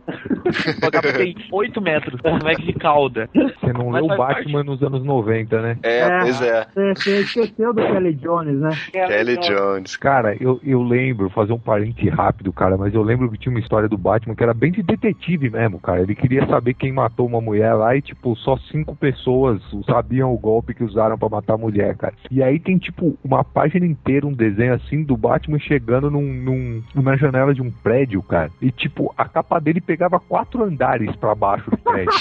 a capa tem 8 metros, o Phantomex de cauda. Você não Mas leu faz Batman nos anos 90, né? É, pois é. Você, você esqueceu do Kelly Jones, né? Kelly Jones. Cara, eu, eu lembro, fazer um parente rápido, cara, mas eu lembro que tinha uma história do Batman que era bem de detetive mesmo, cara. Ele queria saber quem matou uma mulher lá e, tipo, só cinco pessoas sabiam o golpe que usaram pra matar a mulher, cara. E aí tem, tipo, uma página inteira, um desenho assim do Batman chegando num, num- numa janela de um prédio, cara. E, tipo, a capa dele pegava quatro andares pra baixo do prédio. *laughs*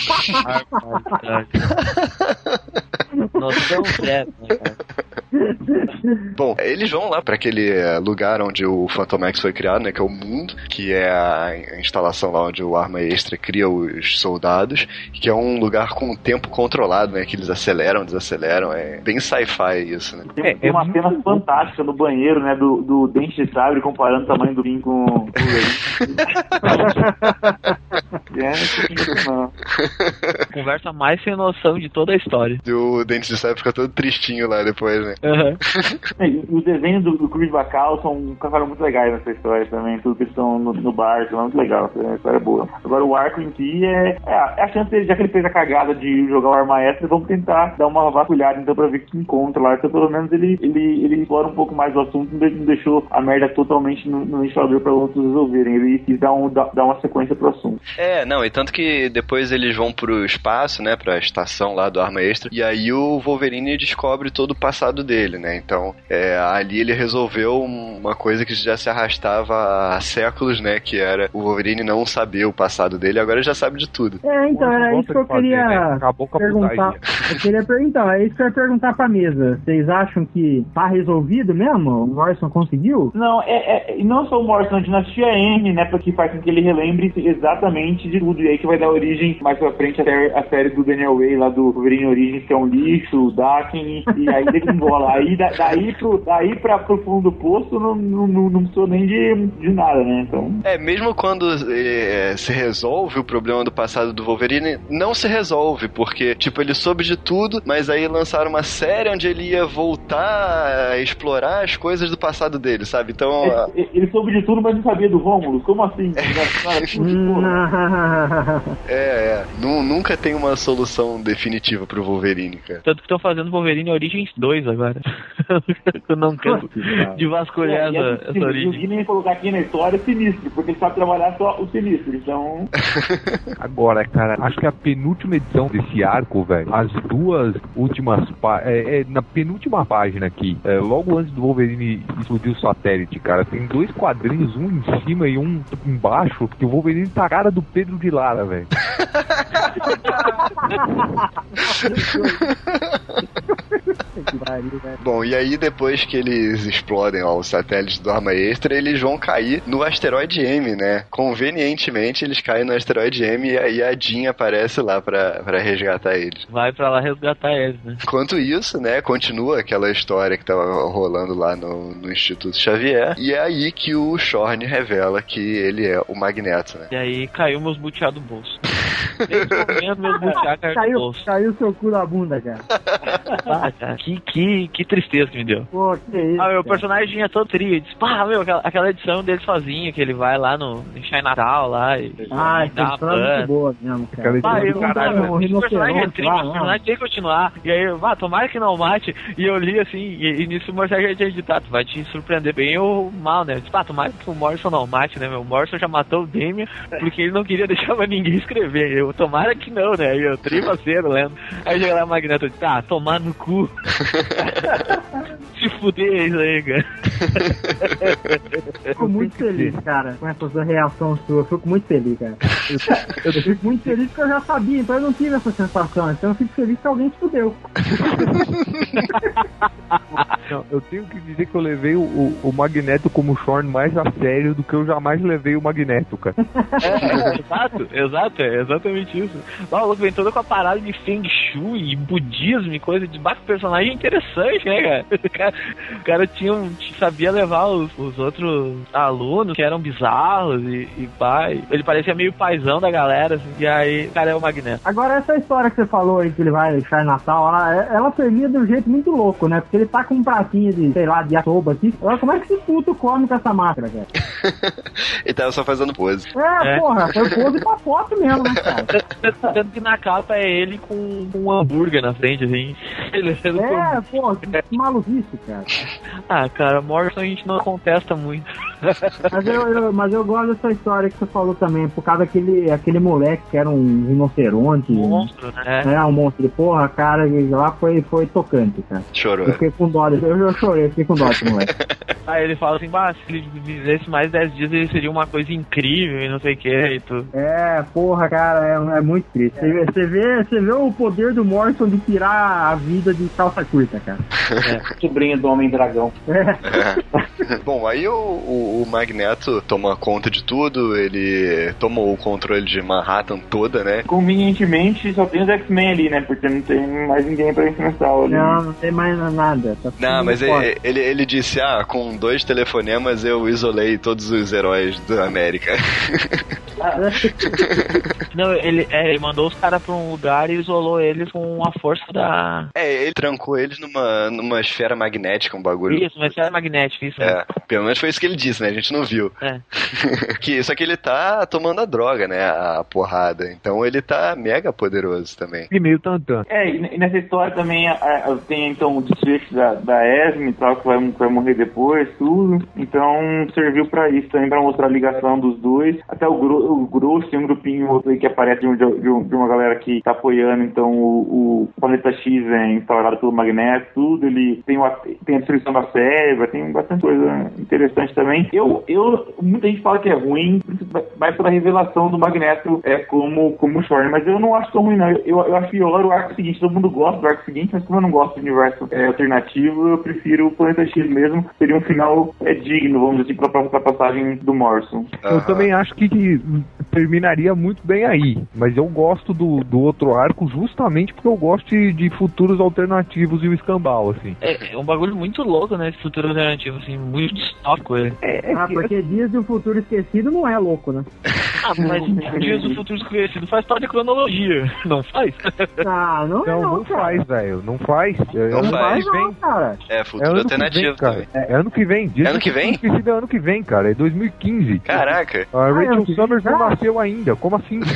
Noção zero, né? Bom, eles vão lá pra aquele eh, lugar onde o Phantomex foi criado, né? Que é o mundo, que é a instalação lá onde o Arma Extra cria os soldados, que é um lugar com o tempo controlado, né? Que eles aceleram, desaceleram. É bem sci-fi isso, né? Tem, É, tem é uma muito cena fantástica no banheiro, né? Do, do dente de sabre comparando o tamanho do rim com Wolverine. é. *laughs* Conversa mais sem noção de toda a história. E o Dente de Sabre fica todo tristinho lá depois, né? *laughs* E os desenhos do, do Chris Bacal são ficaram muito legais nessa história também. Tudo que eles estão no, no bar, é muito legal. A história é boa. Agora o arco em si é, é, a- é a chance dele, já que ele fez a cagada de jogar o arma extra, vamos tentar dar uma vasculhada então pra ver o que encontra lá. Então pelo menos ele, ele, ele explora um pouco mais o assunto, não de- não deixou a merda totalmente no, no instalador pra outros resolverem. Ele quis dar, um, dar, uma sequência pro assunto. É, não, e tanto que depois eles vão pro espaço, né, pra estação lá do Arma Extra, e aí o Wolverine descobre todo o passado dele, né, então é, ali ele resolveu uma coisa que já se arrastava há séculos, né, que era o Wolverine não saber o passado dele, agora ele já sabe de tudo. É, então, era isso que eu de fazer, queria né? Acabou com a perguntar. Eu queria perguntar, é isso que eu ia perguntar pra mesa. Vocês acham que tá resolvido mesmo? O Morrison conseguiu? Não, é, é- e não só o Morrison, a dinastia M, né, porque faz com que ele relembre exatamente de tudo. E aí que vai dar origem mais pra frente até a série do Daniel Way, lá do Wolverine Origins, que é um lixo, o Daken, e aí desembola. Aí da- daí, pro, daí pra, pro fundo do poço não, não, não, não precisou nem de, de nada, né? Então. É, mesmo quando é, se resolve o problema do passado do Wolverine, não se resolve, porque, tipo, ele soube de tudo, mas aí lançaram uma série onde ele ia voltar a explorar as coisas do passado dele, sabe? Então, a- Ele, ele soube de tudo, mas não sabia do Rômulo. Como assim? *laughs* É, é, nu- nunca tem uma solução definitiva pro Wolverine, cara. Tanto que estão fazendo Wolverine Origins 2 agora. *laughs* eu não canso de vasculhar E é essa, essa o origem. Guinness colocar aqui na história é sinistro, porque ele sabe trabalhar só o sinistro. Então. *laughs* Agora, cara, acho que a penúltima edição desse arco, velho, as duas últimas pá- é, é na penúltima página aqui, é, logo antes do Wolverine explodir o satélite, cara, tem dois quadrinhos, um em cima e um embaixo, que o Wolverine tá a cara do Pedro de Lara, velho. *laughs* Que pariu, velho. Bom, e aí depois que eles explodem ó, os satélites do Arma Extra, eles vão cair no asteroide M, né? Convenientemente eles caem no asteroide M e aí a Jean aparece lá pra, pra resgatar eles. Vai pra lá resgatar eles, né? Enquanto isso, né, continua aquela história que tava rolando lá no, no Instituto Xavier, e é aí que o Shorn revela que ele é o Magneto, né? E aí caiu meus buteados do bolso. Nesse momento, meus buchaca Caiu, caiu seu cu na bunda, cara. *laughs* Ah, cara, que, que, que tristeza que me deu. Pô, que isso. Ah, meu cara. personagem é todo triste. Pá, meu, aquela, aquela edição dele sozinho, que ele vai lá no em Shine Natal lá e. Ah, e dá uma é muito boa mesmo, cara. Pá, edição eu, caralho, caralho. um esse personagem é triste, né? personagem tem que continuar. E aí, vá, tomara que não mate. E eu li assim, e, e nisso o Morrison já tinha editado, vai te surpreender bem ou mal, né? Eu disse, pá, tomara que o Morrison não mate, né, meu? O Morrison já matou o Damien porque ele não queria *laughs* deixar mais ninguém escrever. Eu, tomara que não, né? E eu, trimaceiro lendo. Aí chega lá o Magneto, disse, tá, tomar no cu. *laughs* *laughs* Se fuder isso aí, cara. Fico muito feliz, cara, com essa reação sua. Eu fico muito feliz, cara. Eu, eu fico muito feliz porque eu já sabia, então eu não tive essa sensação. Então eu fico feliz que alguém se fudeu. *laughs* Não, eu tenho que dizer que eu levei o, o, o Magneto como Shorn mais a sério do que eu jamais levei o Magneto, cara. É, exato, exato, é exatamente isso. O louco vem todo com a parada de Feng Shui e budismo e coisa de baixo personagem interessante, né, cara? *laughs* O cara, o cara tinha um, sabia levar os, os outros alunos que eram bizarros e, e pai. Ele parecia meio paizão da galera, assim, e aí o cara é o Magneto. Agora, essa história que você falou aí, que ele vai deixar em Natal, ela, ela termina de um jeito muito louco, né? Porque ele tá com um pratinho de, sei lá, de yasoba aqui. Agora, como é que esse puto come com essa máscara, cara? *laughs* Ele tava só fazendo pose. É, É. porra, foi pose pra foto mesmo, né, cara? *laughs* Tanto que na capa é ele com, um hambúrguer na frente, assim. Ele, ele É, pô, que maluquice, cara. *laughs* Ah, cara, Morrison a gente não contesta muito. *laughs* Mas eu, eu- mas eu gosto dessa história que você falou também, por causa daquele aquele moleque que era um rinoceronte. Monstro, né? É, um monstro. Porra, cara, lá foi, foi tocante, cara. Chorou. Eu fiquei com dó, eu, eu chorei, fiquei com dó desse moleque. *laughs* Aí ele fala assim, bah, se ele vivesse mais 10 dias ele seria uma coisa incrível e não sei o que e tudo. É, porra, cara, é, é muito triste. Você, vê- você vê, você vê o poder do Morrison de tirar a vida de calça curta, cara. Sobrinho do Homem Dragão. É, É. *laughs* Bom, aí o, o, o Magneto toma conta de tudo, ele tomou o controle de Manhattan toda, né? Convenientemente, só tem os X-Men ali, né? Porque não tem mais ninguém pra enfrentar não, não tem mais nada. Tá Não, mas ele, ele, ele disse, ah, com dois telefonemas eu isolei todos os heróis da América. *laughs* Não, ele, é, ele mandou os caras pra um lugar e isolou eles com a força da. É, ele trancou eles numa, numa esfera magnética, um bagulho. Isso, mas era magnético, isso. É, pelo menos foi isso que ele disse, né? A gente não viu. É. *laughs* que, só que ele tá tomando a droga, né? A porrada. Então ele tá mega poderoso também. E meio tantã. É, e e nessa história também a- a- tem então o desfecho da, da Esme e tal, que vai, que vai morrer depois, tudo. Então serviu pra isso também, pra mostrar a ligação dos dois. Até o, gro, o grosso tem um grupinho outro aí que aparece de, um- de um- de uma galera que tá apoiando, então o, o Planeta X é instaurado pelo Magneto, tudo. Ele tem, uma, tem a destruição da Sérvia, tem bastante coisa interessante também. Eu, eu, muita gente fala que é ruim, vai pela revelação do Magneto é, como, como Shorn, mas eu não acho tão ruim, não. Eu, eu acho pior o arco seguinte. Todo mundo gosta do arco seguinte, mas como eu não gosto do universo é, alternativo, eu prefiro o Planeta X mesmo. Seria um final é, digno, vamos dizer assim, pra, pra passagem do Morrison. Eu Aham. também acho que terminaria muito bem aí. Mas eu gosto do, do outro arco justamente porque eu gosto de, de futuros alternativos e o escambau, assim. É, é um bagulho muito louco, né? Esse futuro alternativo, assim, muito distópico ele. É, Ah, porque Dias do Futuro Esquecido não é louco, né? Ah, mas *laughs* Dias do Futuro Desconhecido faz parte da cronologia, *laughs* não faz? Ah, não, é Não, não, não cara. faz, velho. Não faz. É Não ano faz. que vem. não, cara. É, É futuro alternativo vem, cara. também. É ano que vem. Dias Ano que vem? Esquecido é ano que vem, cara. É 2015. Caraca. A Ah, ano Rachel Summers não nasceu ainda. Como assim? *laughs*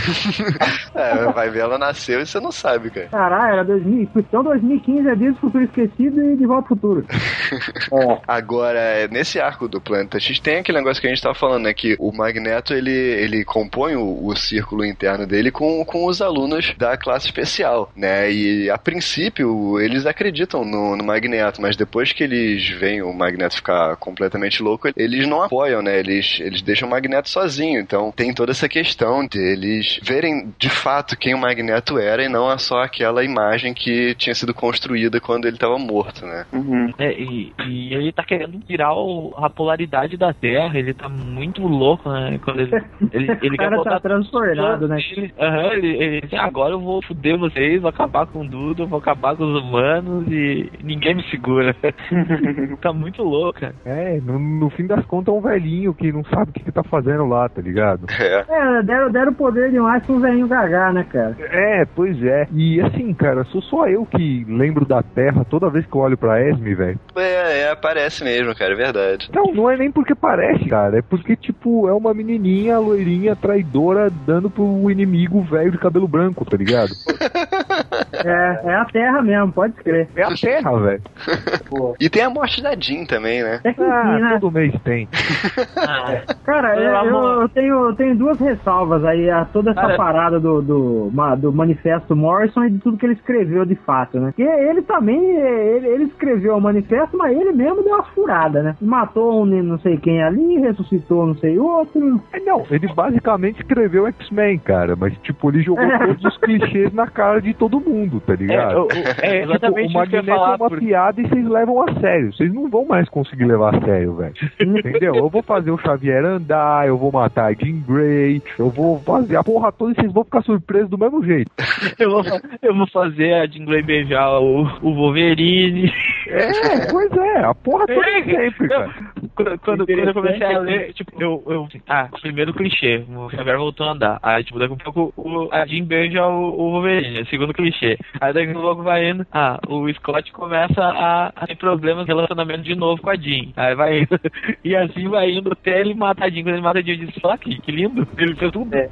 É, vai ver, ela nasceu e você não sabe, cara. Caralho, era 2000. Então 2015 é Dias do Futuro Esquecido e De Volta ao Futuro. *laughs* Agora, nesse arco do Planeta X, tem aquele negócio que a gente tava falando, né? Que o Magneto, ele, ele compõe o, o círculo interno dele com, com os alunos da classe especial, né? E, a princípio, eles acreditam no, no Magneto, mas depois que eles veem o Magneto ficar completamente louco, eles não apoiam, né? Eles, eles deixam o Magneto sozinho. Então, tem toda essa questão de eles verem, de fato, quem o Magneto era e não é só aquela imagem que tinha sido construída quando ele estava morto, né? Uhum. É, e, e ele tá querendo tirar o- a polaridade da Terra, ele tá muito louco, né? Quando ele, *laughs* ele, ele o cara quer voltar tá transtornado, né? Ele, aham, ele, ele assim, agora eu vou foder vocês, vou acabar com tudo, vou acabar com os humanos e ninguém me segura. *laughs* tá muito louco, cara. É, no, no fim das contas é um velhinho que não sabe o que, que tá fazendo lá, tá ligado? *laughs* É. É, deram, deram poder demais pra um velhinho gagar, né, cara? É, pois é. E assim, cara, sou só eu que lembro da Terra toda vez que eu olho pra Esme, velho. É, é, parece mesmo, cara, é verdade. Não, não é nem porque parece, cara. É porque, tipo, é uma menininha loirinha, traidora, dando pro inimigo velho de cabelo branco, tá ligado? *laughs* É, é a Terra mesmo, pode crer. É a Terra, velho. *laughs* E tem a morte da Jean também, né? É que Ah, enfim, né? todo mês tem. *laughs* Cara, Pelo eu, eu tenho, eu tenho duas ressalvas aí a toda essa Cara. parada do, do, do manifesto Morrison e de tudo que ele escreveu de fato, né? Porque ele também, ele, ele escreveu o manifesto, mas ele mesmo deu uma furada, né? Matou um não sei quem ali, ressuscitou não sei outro. É, não, ele basicamente escreveu X-Men, cara, mas tipo, ele jogou *laughs* todos os clichês na cara de todo mundo, tá É, ligado? eu- eu- é *laughs* Tipo, exatamente o isso que eu ia Magneto é falar. uma porque- piada e vocês levam a sério. Vocês não vão mais conseguir levar a sério, velho. Entendeu? Eu vou fazer o Xavier andar, eu vou matar a Jean Grey, eu vou fazer a porra toda e vocês vão ficar surpresos do mesmo jeito. *laughs* eu, vou, eu vou fazer a Jean Grey beijar o, o Wolverine. É, pois é, a porra toda É, sempre, cara. Quando, quando, quando eu comecei a ler, tipo, eu, eu. Ah, primeiro clichê, o Xavier voltou a andar. Aí, tipo, daqui a pouco o, a Jean beija o, o Wolverine, segundo clichê. Aí daqui a pouco vai indo. Ah, o Scott começa a, a ter problemas de relacionamento de novo com a Jean. Aí vai indo. *laughs* E assim vai indo até ele matar a Jean. Quando ele mata a Jean, eu disse, "Ó, que, que lindo. Ele fez tudo. É.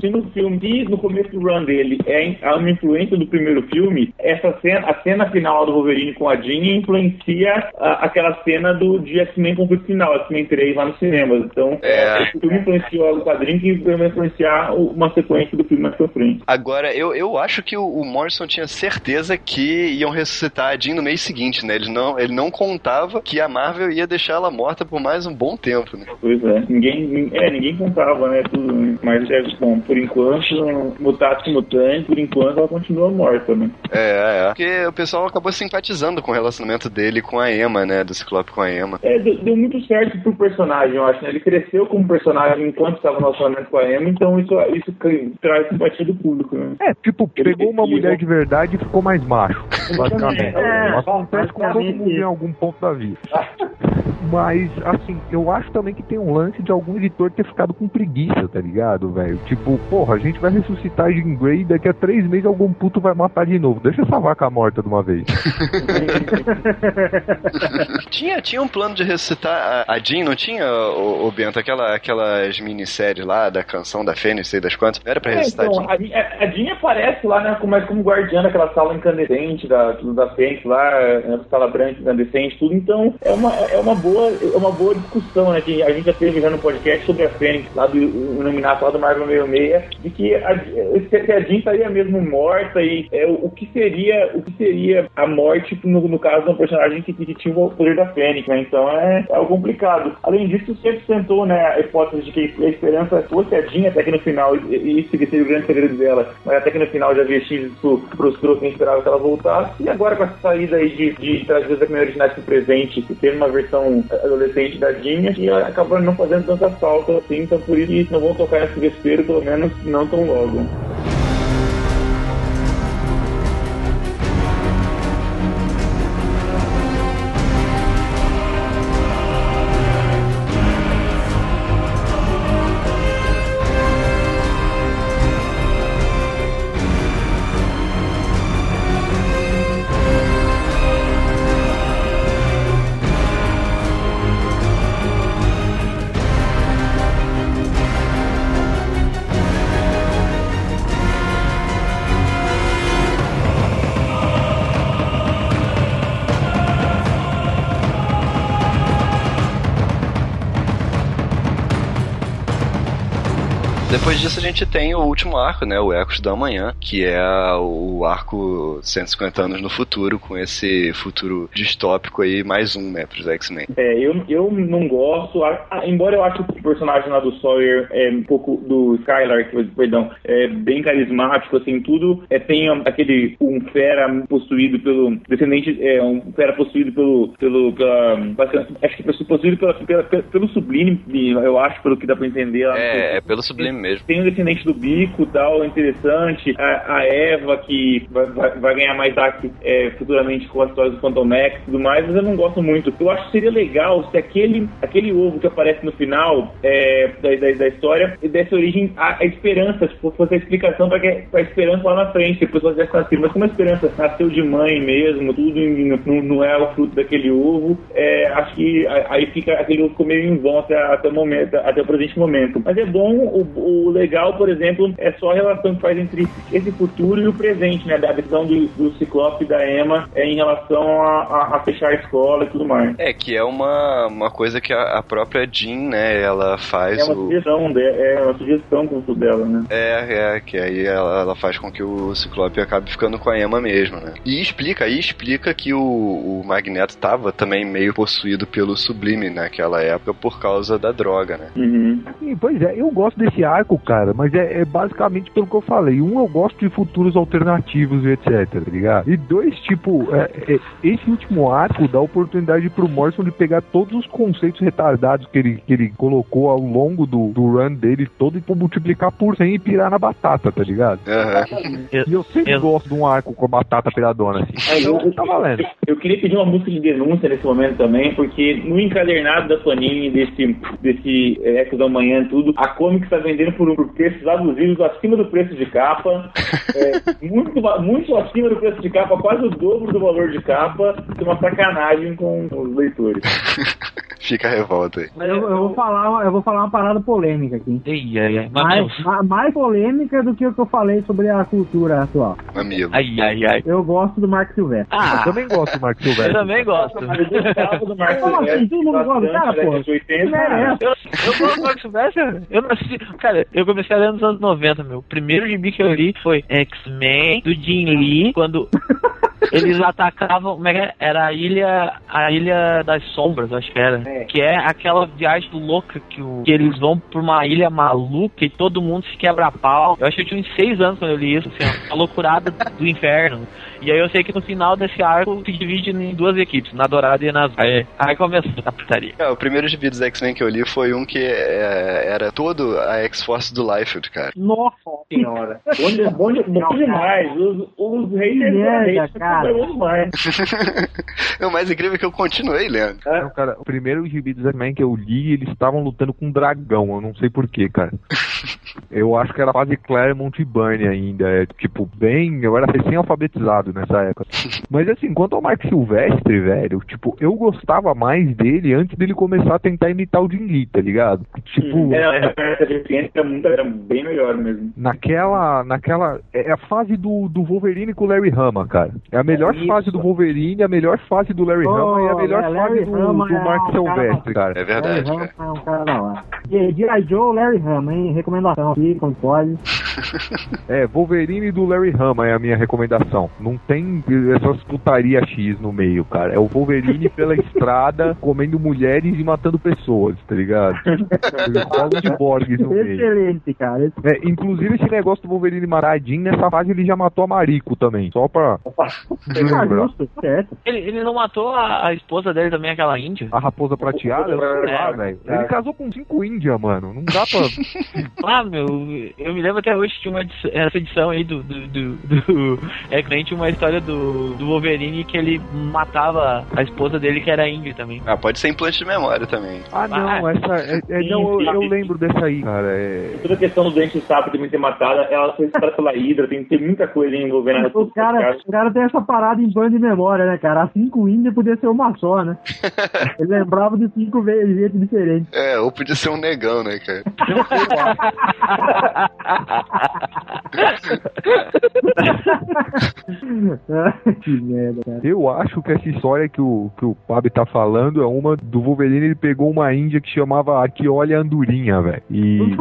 Se *laughs* no filme, e no começo do run dele, é uma influência do primeiro filme, essa cena, a cena final do Wolverine com a Jean influencia a- aquela cena do de X-Men conflito final, X-Men 3 lá nos cinemas. Então, É. o filme influenciou o quadrinho que vai influenciar uma sequência do filme mais pra frente. Agora, eu, eu acho que o, Morrison tinha certeza que iam ressuscitar a Jean no mês seguinte, né? Ele não, ele não contava que a Marvel ia deixar ela morta por mais um bom tempo, né? Pois é, ninguém, é, ninguém contava, né, tudo, né? Mas, é, bom, por enquanto, mutatis mutante, por enquanto ela continua morta, né? É, é. Porque o pessoal acabou simpatizando com o relacionamento dele com a Emma, né? Do Ciclope com a Emma. É, deu, deu muito certo pro personagem, eu acho, né? Ele cresceu como personagem enquanto estava no relacionamento com a Emma, então isso, isso traz simpatia do público, né? É, tipo, pegou uma mulher de verdade e ficou mais macho. *laughs* Basicamente. É, Acontece com todo mundo em algum ponto da vida. *laughs* Mas, assim, eu acho também que tem um lance de algum editor ter ficado com preguiça, tá ligado, velho? Tipo, porra, a gente vai ressuscitar a Jean Grey e daqui a três meses algum puto vai matar de novo. Deixa essa vaca morta de uma vez. *laughs* Tinha, tinha um plano de ressuscitar a, a Jean, não tinha, o, o Bento? Aquela, aquelas minisséries lá da canção da Fênix, sei das quantas. Não era pra É, ressuscitar então, a Jean? a, a, a Jean aparece lá, né, como, como guardiã daquela sala incandescente da, da Fênix lá, né, sala branca incandescente, tudo. Então, é uma, é uma, boa, é uma boa discussão, né, que a gente já teve já no podcast sobre a Fênix, lá do o nominato lá do Marvel 66, de que a, se a Jean estaria mesmo morta e é, o, o que seria o que seria a morte no, no caso de um personagem que, que tinha o poder da Fênix, né? Então é, é algo complicado. Além disso, sempre tentou né, a hipótese de que a esperança fosse a Jean até que no final, e isso que seria o grande segredo dela, mas até que no final já frustrou quem esperava que ela voltasse. E agora com essa saída aí de, de trazer os X-Men originais pro presente e ter uma versão adolescente da Jean, e acabou não fazendo tanta falta assim, então por isso que não vão tocar nesse vespeiro, pelo menos não tão logo. Depois disso a gente tem o último arco, né? O Ecos da Manhã, que é o arco 150 anos no futuro, com esse futuro distópico aí, mais um, né, pros X-Men. É, eu, eu não gosto, embora eu acho que o personagem lá do Sawyer é um pouco do Skylar, perdão, é bem carismático, assim, tudo. É, tem aquele, um fera possuído pelo, descendente, é, um fera possuído pelo, pelo, pela, acho que possuído pela, pela, pelo Sublime, eu acho, pelo que dá pra entender. É, é pelo Sublime mesmo. Tem descendente do bico tal, interessante. A, a Eva, que vai, vai, vai ganhar mais destaque é, futuramente com as histórias do Phantom Max e tudo mais, mas eu não gosto muito. Eu acho que seria legal se aquele, aquele ovo que aparece no final é, da, da, da, história desse origem à, à esperança, tipo, fosse a explicação para a esperança lá na frente, depois você já nascer. Mas como a esperança nasceu de mãe mesmo, tudo não, não é o fruto daquele ovo, é, acho que aí fica aquele ovo meio em vão até, até o momento, até o presente momento. Mas é bom, o, o legal, por exemplo, é só a relação que faz entre esse futuro e o presente, né? Da visão do, do Ciclope e da Emma é, em relação a, a, a, fechar a escola e tudo mais. É, que é uma, uma coisa que a, a própria Jean, né, ela faz. É uma o... sugestão, de, é uma sugestão com o dela, né? É, é, que aí ela, ela faz com que o Ciclope acabe ficando com a Emma mesmo, né? E explica, aí explica que o, o Magneto tava também meio possuído pelo Sublime naquela época por causa da droga, né? Uhum. Sim, pois é, eu gosto desse arco, cara, mas é, é basicamente pelo que eu falei. Um, eu gosto de futuros alternativos e etc, tá ligado? E dois, tipo, é, é, esse último arco dá oportunidade pro Morrison de pegar todos os conceitos retardados que ele, que ele colocou ao longo do, do run dele todo e multiplicar por 100 e pirar na batata, tá ligado? Uhum. E eu sempre eu... gosto de um arco com a batata piradona, assim. É, eu, tá valendo. Eu, eu, queria pedir uma música de denúncia nesse momento também, porque no encadernado da Panini desse, desse Eco da Manhã tudo, a Comic está vendendo por, por preços abusivos acima do preço de capa, é, *laughs* muito, muito acima do preço de capa, quase o dobro do valor de capa, é uma sacanagem com os leitores. *laughs* Fica a revolta aí. Eu, eu, vou falar, eu vou falar uma parada polêmica aqui. Ei, ai, ai. Mais, mais, mais polêmica do que o que eu falei sobre a cultura atual. Amigo. Ai, ai, ai. Eu gosto do Mark Silvestre. Ah, eu também gosto do Mark Silvestre. Eu também gosto. Eu do Mark assim? Todo mundo gosta do cara, pô? Eu, eu gosto do Mark Silvestre. Eu nasci. Cara, eu comecei a ler nos anos 90, meu. O primeiro gibi que eu li foi X-Men, do Jim Lee, quando. *laughs* Eles atacavam, como é que é? Era a ilha, a ilha das sombras, acho que era. É. Que é aquela viagem louca que, o, que eles vão pra uma ilha maluca e todo mundo se quebra a pau. Eu acho que eu tinha uns seis anos quando eu li isso, assim, uma loucurada do inferno. E aí eu sei que no final desse arco se divide em duas equipes, na Dourada e na Azul. Aí, aí começou a putaria. É, o primeiro gibi dos X-Men que eu li foi um que é, era todo a X-Force do Liefeld, cara. Nossa senhora. bom, bom, bom demais. Os, os haters cara. Demais. o mais incrível é que eu continuei lendo. É. Não, cara, o primeiro gibi dos X-Men que eu li, eles estavam lutando com um dragão. Eu não sei porquê, cara. *laughs* eu acho que era quase Claremont e Burnie ainda. É, tipo, bem. Eu era recém-alfabetizado nessa época. *laughs* Mas assim, quanto ao Mark Silvestre, velho, tipo, eu gostava mais dele antes dele começar a tentar imitar o Jim Lee, tá ligado? Tipo. É, essa referência era bem melhor mesmo. Naquela. naquela é a fase do, do Wolverine com o Larry Hama, cara. É a melhor é fase do Wolverine, a melhor fase do Larry oh, Hama e a melhor é, fase do, do Mark é Silvestre, cara. É verdade. Larry Hama é um cara da hora. E G.I. Joe, Larry Hama, hein? Recomendação aqui, como pode. *laughs* é, Wolverine do Larry Hama é a minha recomendação. Não tem essas putaria X no meio, cara. É o Wolverine pela *laughs* estrada, comendo mulheres e matando pessoas, tá ligado? Colo de Borges no meio. Excelente, cara. É, inclusive esse negócio do Wolverine maradinho, nessa fase ele já matou a Marico também. Só pra. Ele, ele não matou a, a, esposa dele também, aquela índia? A raposa prateada? É, velho. Ele casou com cinco índias, mano. Não dá pra. *laughs* ah, meu, eu me lembro até hoje de uma edição, essa edição aí do. do, do, do *laughs* é tinha uma história do, do Wolverine que ele matava a esposa dele, que era índia também. Ah, pode ser implante de memória também. Ah, não, ah, essa. É, é, sim, não, eu, eu, lembro dessa aí, cara. É... Toda a questão do dente sapo também ter matado, ela foi citada pela Hydra, tem que ter muita coisa envolvendo essa o cara, o cara tem essa parada em bando de memória, né, cara? A cinco índias podia ser uma só, né? *laughs* Ele lembrava de cinco jeitos diferentes. É, ou podia ser um negão, né, cara? *laughs* *laughs* que merda, cara. Eu acho que essa história que o, que o Pab tá falando é uma do Wolverine, ele pegou uma índia que chamava Aquiolia Andorinha, velho. E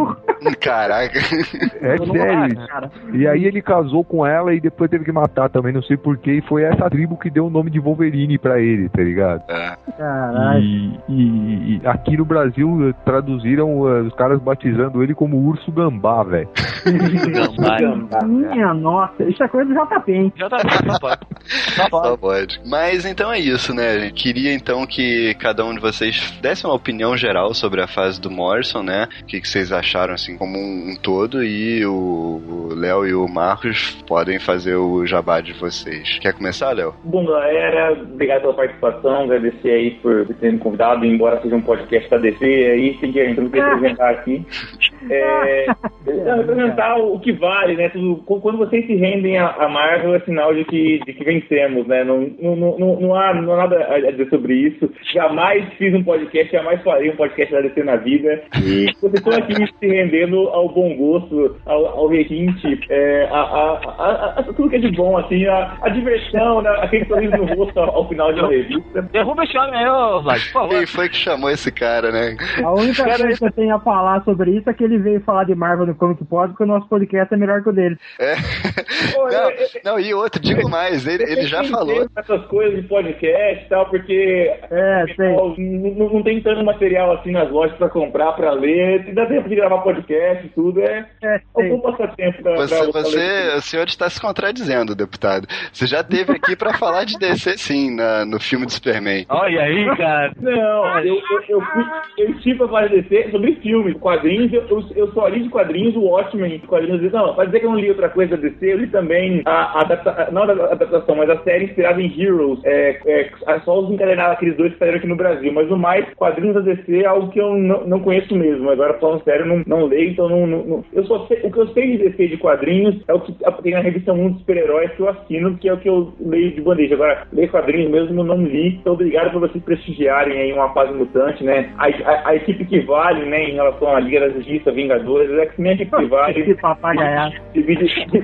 Caraca. é sério cara. E aí ele casou com ela e depois teve que matar também, não sei porquê. E foi essa tribo que deu o nome de Wolverine pra ele, tá ligado? É. Caralho. E, e- e aqui no Brasil eh, traduziram eh, os caras batizando ele como Urso Gambá, velho. Gambá. *laughs* Gambá. Minha nossa, isso é coisa do JP, hein? Já tá só pode. Só *laughs* pode. Só pode. Mas então é isso, né, gente? Queria então que cada um de vocês desse uma opinião geral sobre a fase do Morrison, né? O que, que vocês acharam, assim, como um, um todo. E o Léo e o Marcos podem fazer o jabá de vocês. Quer começar, Léo? Bom, galera, obrigado pela participação, agradecer aí por ter me convidado, embora seja um podcast da DC, aí tem que representar aqui. *laughs* É, representar o que vale, né? Quando vocês se rendem a, a Marvel é sinal de que, de que vencemos, né? Não, não, não, não, há, não há nada a dizer sobre isso. Jamais fiz um podcast, jamais farei um podcast da DC na vida. E vocês estão aqui se rendendo ao bom gosto, ao, ao requinte, é, a, a, a, a- tudo que é de bom, assim, a, a diversão, né? aquele sorriso no rosto ao, ao final de uma revista. Derruba esse homem aí, ô Vlad, por favor. Quem foi que chamou esse cara, né? A única coisa que eu tenho a falar sobre isso é que ele veio falar de Marvel no Comic Pod, porque o nosso podcast é melhor que o dele. É. Não, não, e outro, digo mais, ele, ele já falou. Essas coisas de podcast e tal, porque É. Pessoal, Não, não- tem tanto material assim nas lojas pra comprar, pra ler. Dá tempo de gravar podcast e tudo, é É, um sei. bom passatempo pra, Você, pra você, o senhor está se contradizendo, deputado. Você já teve aqui pra falar de DC, sim, na- no filme do Superman. Olha aí, cara. Não, eu, eu, eu, fui, eu estive pra falar DC sobre filmes, quadrinhos, eu, eu, eu só li de quadrinhos o Watchmen, de quadrinhos. Não, pra dizer que eu não li outra coisa da DC, eu li também a, a adapta, não a adaptação, mas a série inspirada em Heroes, é, é, só os encadenados, aqueles dois que saíram aqui no Brasil, mas o mais, quadrinhos da DC é algo que eu não, não conheço mesmo, agora falando sério, não, não leio, então não, não, eu só sei, o que eu sei de DC de quadrinhos é o que tem na revista Mundo dos Super-Heróis que eu assino, que é o que eu leio de bandeja. Agora, ler quadrinhos mesmo não li, então obrigado por vocês prestigiarem aí uma fase mutante, né? A, a- a equipe que vale, né, em relação à Liga da Justiça, Vingadores, é a equipe que vale.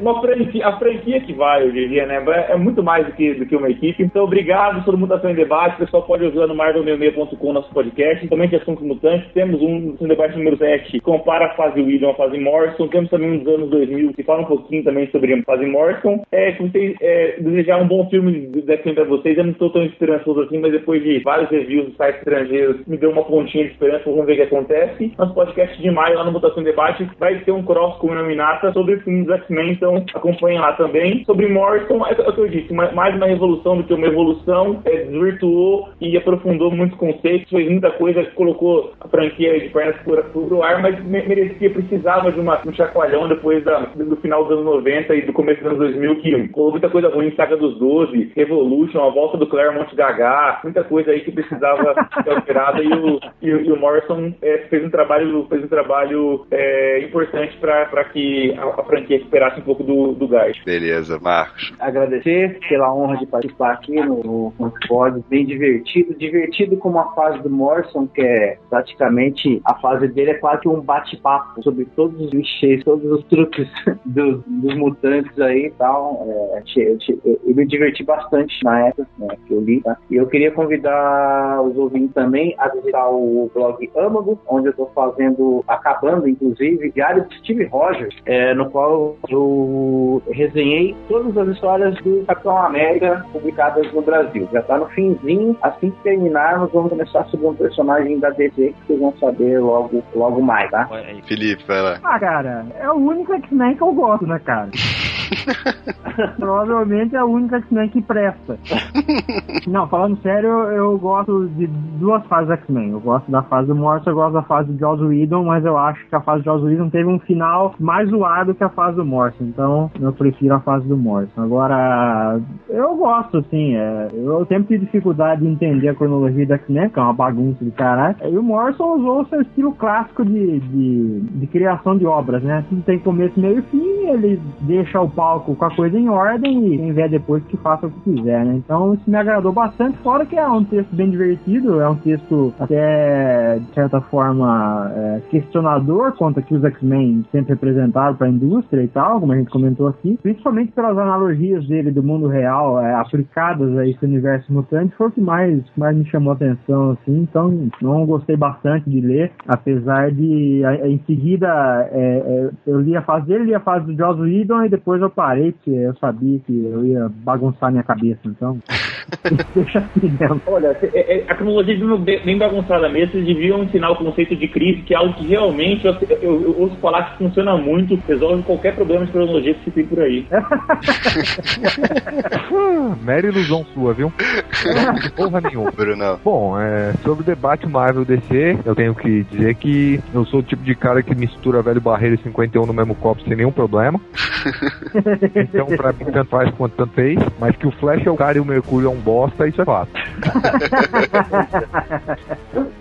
Uma franquia, a franquia que vale, eu diria, né? É muito mais do que, do que uma equipe. Então, obrigado, todo mundo tá em debate. O pessoal pode usar no marvel66.com nosso podcast. Também de assuntos mutantes. Temos um no debate número 7 que compara a fase William à fase Morrison. Temos também um dos anos 2000 que fala um pouquinho também sobre a fase Morrison. É, se vocês é, desejar um bom filme do X-Men pra vocês, eu não estou tão esperançoso assim, mas depois de vários reviews dos sites estrangeiros, me deu uma pontinha de esperança. Vamos ver o que acontece. Nosso podcast de maio lá no Mutação em Debate vai ter um cross com o Nominata sobre o filme dos X-Men, então acompanhem lá também. Sobre Morrison, é o que eu disse, mais uma revolução do que uma evolução, é, desvirtuou e aprofundou muitos conceitos, fez muita coisa, colocou a franquia de pernas pro, ar, mas me- merecia, precisava de uma, um chacoalhão depois da- do final dos anos 90 e do começo dos anos 2000, que colocou muita coisa ruim, Saga dos 12, Revolution, a volta do Claremont Gaga, muita coisa aí que precisava *laughs* ser alterada e o, e, e o Morrison é, fez um trabalho, fez um trabalho é, importante para que a, a franquia recuperasse um pouco do, do gás. Beleza, Marcos. agradecer pela honra de participar aqui no, pod, bem divertido, divertido como a fase do Morrison, que é praticamente a fase dele é quase um bate-papo sobre todos os clichês, todos os truques *laughs* dos, dos mutantes aí e tal. É, achei- eu, eu me diverti bastante na época né, que eu li, tá? E eu queria convidar os ouvintes também a visitar o blog Âmago, onde eu estou fazendo, acabando inclusive, Diário de Steve Rogers, é, no qual eu resenhei todas as histórias do Capitão América publicadas no Brasil. Já está no finzinho, assim que terminarmos, vamos começar sobre um personagem da DC que vocês vão saber logo, logo mais, tá? Felipe, vai lá. Ah, cara, é o único X-Men que eu gosto, né, cara? *laughs* *laughs* Provavelmente é a única X-Men que presta. Não, falando sério, eu, gosto de duas fases do X-Men. Eu gosto da fase do Morrison, eu gosto da fase do Joss Whedon, mas eu acho que a fase do Joss Whedon teve um final mais zoado que a fase do Morrison. Então, eu prefiro a fase do Morrison. Agora, eu gosto, assim, é, eu sempre tive dificuldade de entender a cronologia do X-Men, que é uma bagunça de caralho. E o Morrison usou o seu estilo clássico de, de, de criação de obras, né? Tudo tem começo, meio e fim, ele deixa o palco com a coisa em ordem e quem vier depois que faça o que quiser, né? Então isso me agradou bastante, fora que é um texto bem divertido, é um texto até, de certa forma, é, questionador quanto que os X-Men sempre representaram para a indústria e tal, como a gente comentou aqui, principalmente pelas analogias dele do mundo real é, aplicadas a esse universo mutante, foi o que mais, mais me chamou a atenção, assim, então não gostei bastante de ler, apesar de em seguida é, é, eu li a fase dele, li a fase do Joss Whedon e depois eu parei, porque eu sabia que eu ia bagunçar minha cabeça, então *laughs* deixa assim mesmo. Olha, é, é, a cronologia bem, bem bagunçada mesmo, vocês deviam ensinar o conceito de crise, que é algo que realmente eu, eu, eu ouço falar que funciona muito, resolve qualquer problema de cronologia que se tem por aí. *laughs* *laughs* Mera ilusão sua, viu? Porra nenhuma. Bruno. Bom, é, sobre o debate Marvel DC, eu tenho que dizer que eu sou o tipo de cara que mistura velho Barreiro e 51 no mesmo copo sem nenhum problema. Então, pra mim, tanto faz quanto tanto fez. Mas que o Flash é o cara e o Mercúrio é um bosta, isso é fato. *laughs*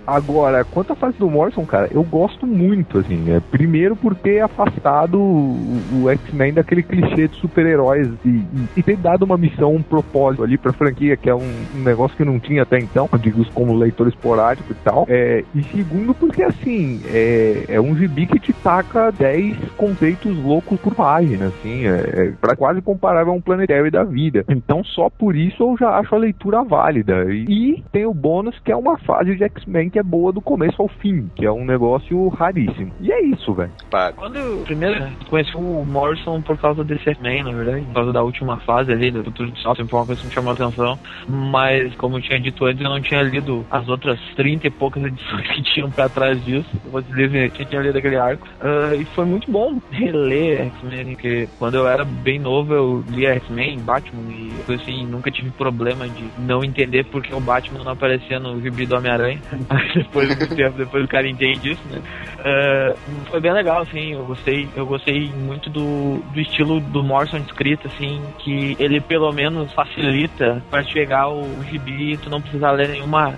Agora, quanto à fase do Morrison, cara, eu gosto muito, assim. É, primeiro por ter afastado o, o X-Men daquele clichê de super-heróis e, e, e, ter dado uma missão, um propósito ali pra franquia, que é um, um negócio que não tinha até então, digo como leitor esporádico e tal. É, e segundo porque, assim, é, é um gibi que te taca 10 conceitos loucos por página, assim, é, é pra quase comparável a um planetário da vida. Então, só por isso eu já acho a leitura válida. E, e tem o bônus que é uma fase de X-Men que é boa do começo ao fim, que é um negócio raríssimo. E é isso, velho. Quando eu primeiro conheci o Morrison por causa desse X-Men, na verdade, por causa da última fase ali, do Futuro de Salto, foi uma coisa que me chamou a atenção. Mas, como eu tinha dito antes, eu não tinha lido as outras 30 e poucas edições *laughs* que tinham pra trás disso. Vou dizer que tinha lido aquele arco. Uh, e foi muito bom reler X-Men, porque quando eu era bem novo, eu lia X-Men, Batman, e assim, nunca tive problema de não entender porque o Batman não aparecia no gibi do Homem-Aranha. *laughs* depois do tempo, depois o cara entende isso, né? Uh, foi bem legal, assim, eu gostei, eu gostei muito do, do estilo do Morrison escrito, assim, que ele pelo menos facilita para chegar o, o gibi e tu não precisar ler nenhuma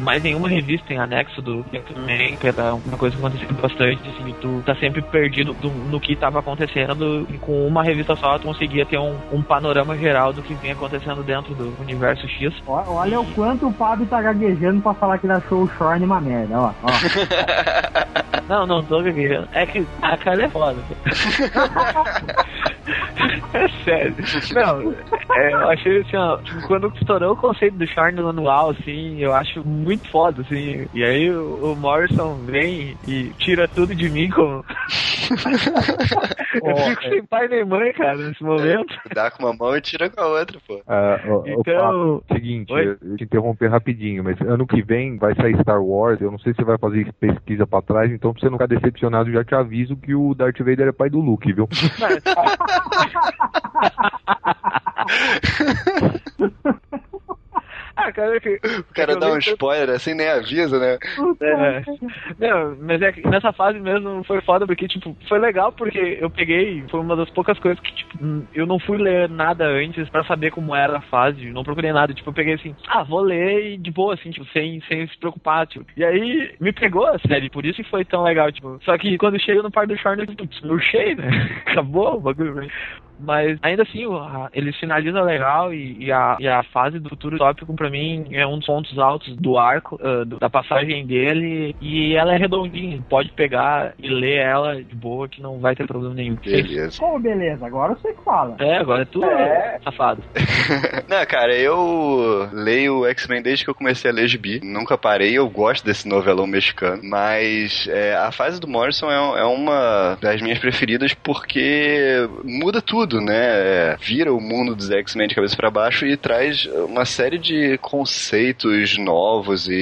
mais nenhuma revista em anexo do X-Men, que era uma coisa que acontecia bastante, assim, tu tá sempre perdido do, no que estava acontecendo e com uma revista só tu conseguia ter um, um panorama geral do que vinha acontecendo dentro do universo X. Olha o quanto o Pablo tá gaguejando pra falar que ele achou o Shorn uma merda, ó. ó. *laughs* não, não tô gaguejando. É que a cara é foda. *laughs* É sério. Não, é, eu achei assim, ó, quando estourou o conceito do Shorn no anual, assim, eu acho muito foda, assim. E aí o, o Morrison vem e tira tudo de mim como. *laughs* eu fico sem pai nem mãe, cara, nesse momento. É, dá com uma mão e tira com a outra, pô. Ah, então. Papo, seguinte, Oi? eu te interromper rapidinho, mas ano que vem vai sair Star Wars, eu não sei se você vai fazer pesquisa pra trás, então pra você não ficar decepcionado, já te aviso que o Darth Vader é pai do Luke, viu? *laughs* *laughs* Ah, cara, que, *laughs* o cara dá um spoiler assim, nem avisa, né? É. Não, mas é que nessa fase mesmo foi foda, porque, tipo, foi legal porque eu peguei, foi uma das poucas coisas que, tipo, eu não fui ler nada antes pra saber como era a fase, não procurei nada, tipo, eu peguei assim, ah, vou ler e de boa, assim, tipo, sem, sem se preocupar, tipo. E aí me pegou a série, por isso que foi tão legal, tipo. Só que quando chega no par do Shorn, eu, tipo, murchei, né? *laughs* Acabou o bagulho. Mas ainda assim, ele finaliza legal e, e, a, e a fase do futuro tópico pra mim é um dos pontos altos do arco, uh, da passagem dele. E ela é redondinha, pode pegar e ler ela de boa que não vai ter problema nenhum. Beleza. Como beleza? Agora você que fala. É, agora é tudo é. safado. *laughs* não, cara, eu leio X-Men desde que eu comecei a ler gibi. Nunca parei, eu gosto desse novelão mexicano. Mas é, a fase do Morrison é, é uma das minhas preferidas porque muda tudo, né? É, vira o mundo dos X-Men de cabeça para baixo e traz uma série de conceitos novos e,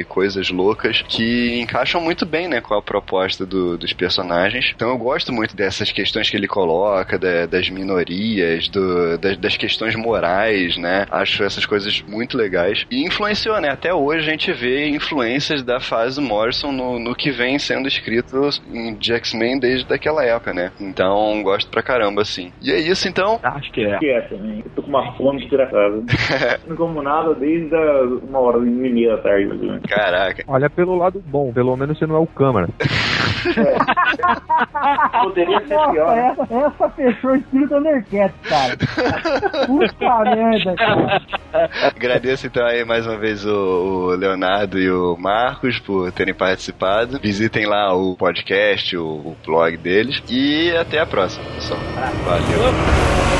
e, coisas loucas que encaixam muito bem, né, com a proposta do, dos personagens. Então eu gosto muito dessas questões que ele coloca, da, das minorias, do, das, das, questões morais, né? Acho essas coisas muito legais. E influenciou, né? Até hoje a gente vê influências da fase Morrison no, no que vem sendo escrito em X-Men desde aquela época, né? Então gosto pra caramba, assim. E é isso, então. Acho que é. Acho que é também. Eu tô com uma fome desgraçada. *laughs* Não como nada desde a uma hora e meia da tarde. Caraca. Olha pelo lado bom, pelo menos você não é o câmera. *laughs* Poderia ser Nossa, pior. né? essa, essa fechou o espírito Undercat, cara. Puta *laughs* merda, cara. Agradeço então aí mais uma vez o, o Leonardo e o Marcos por terem participado. Visitem lá o podcast, o, o blog deles. E até a próxima, pessoal. Valeu.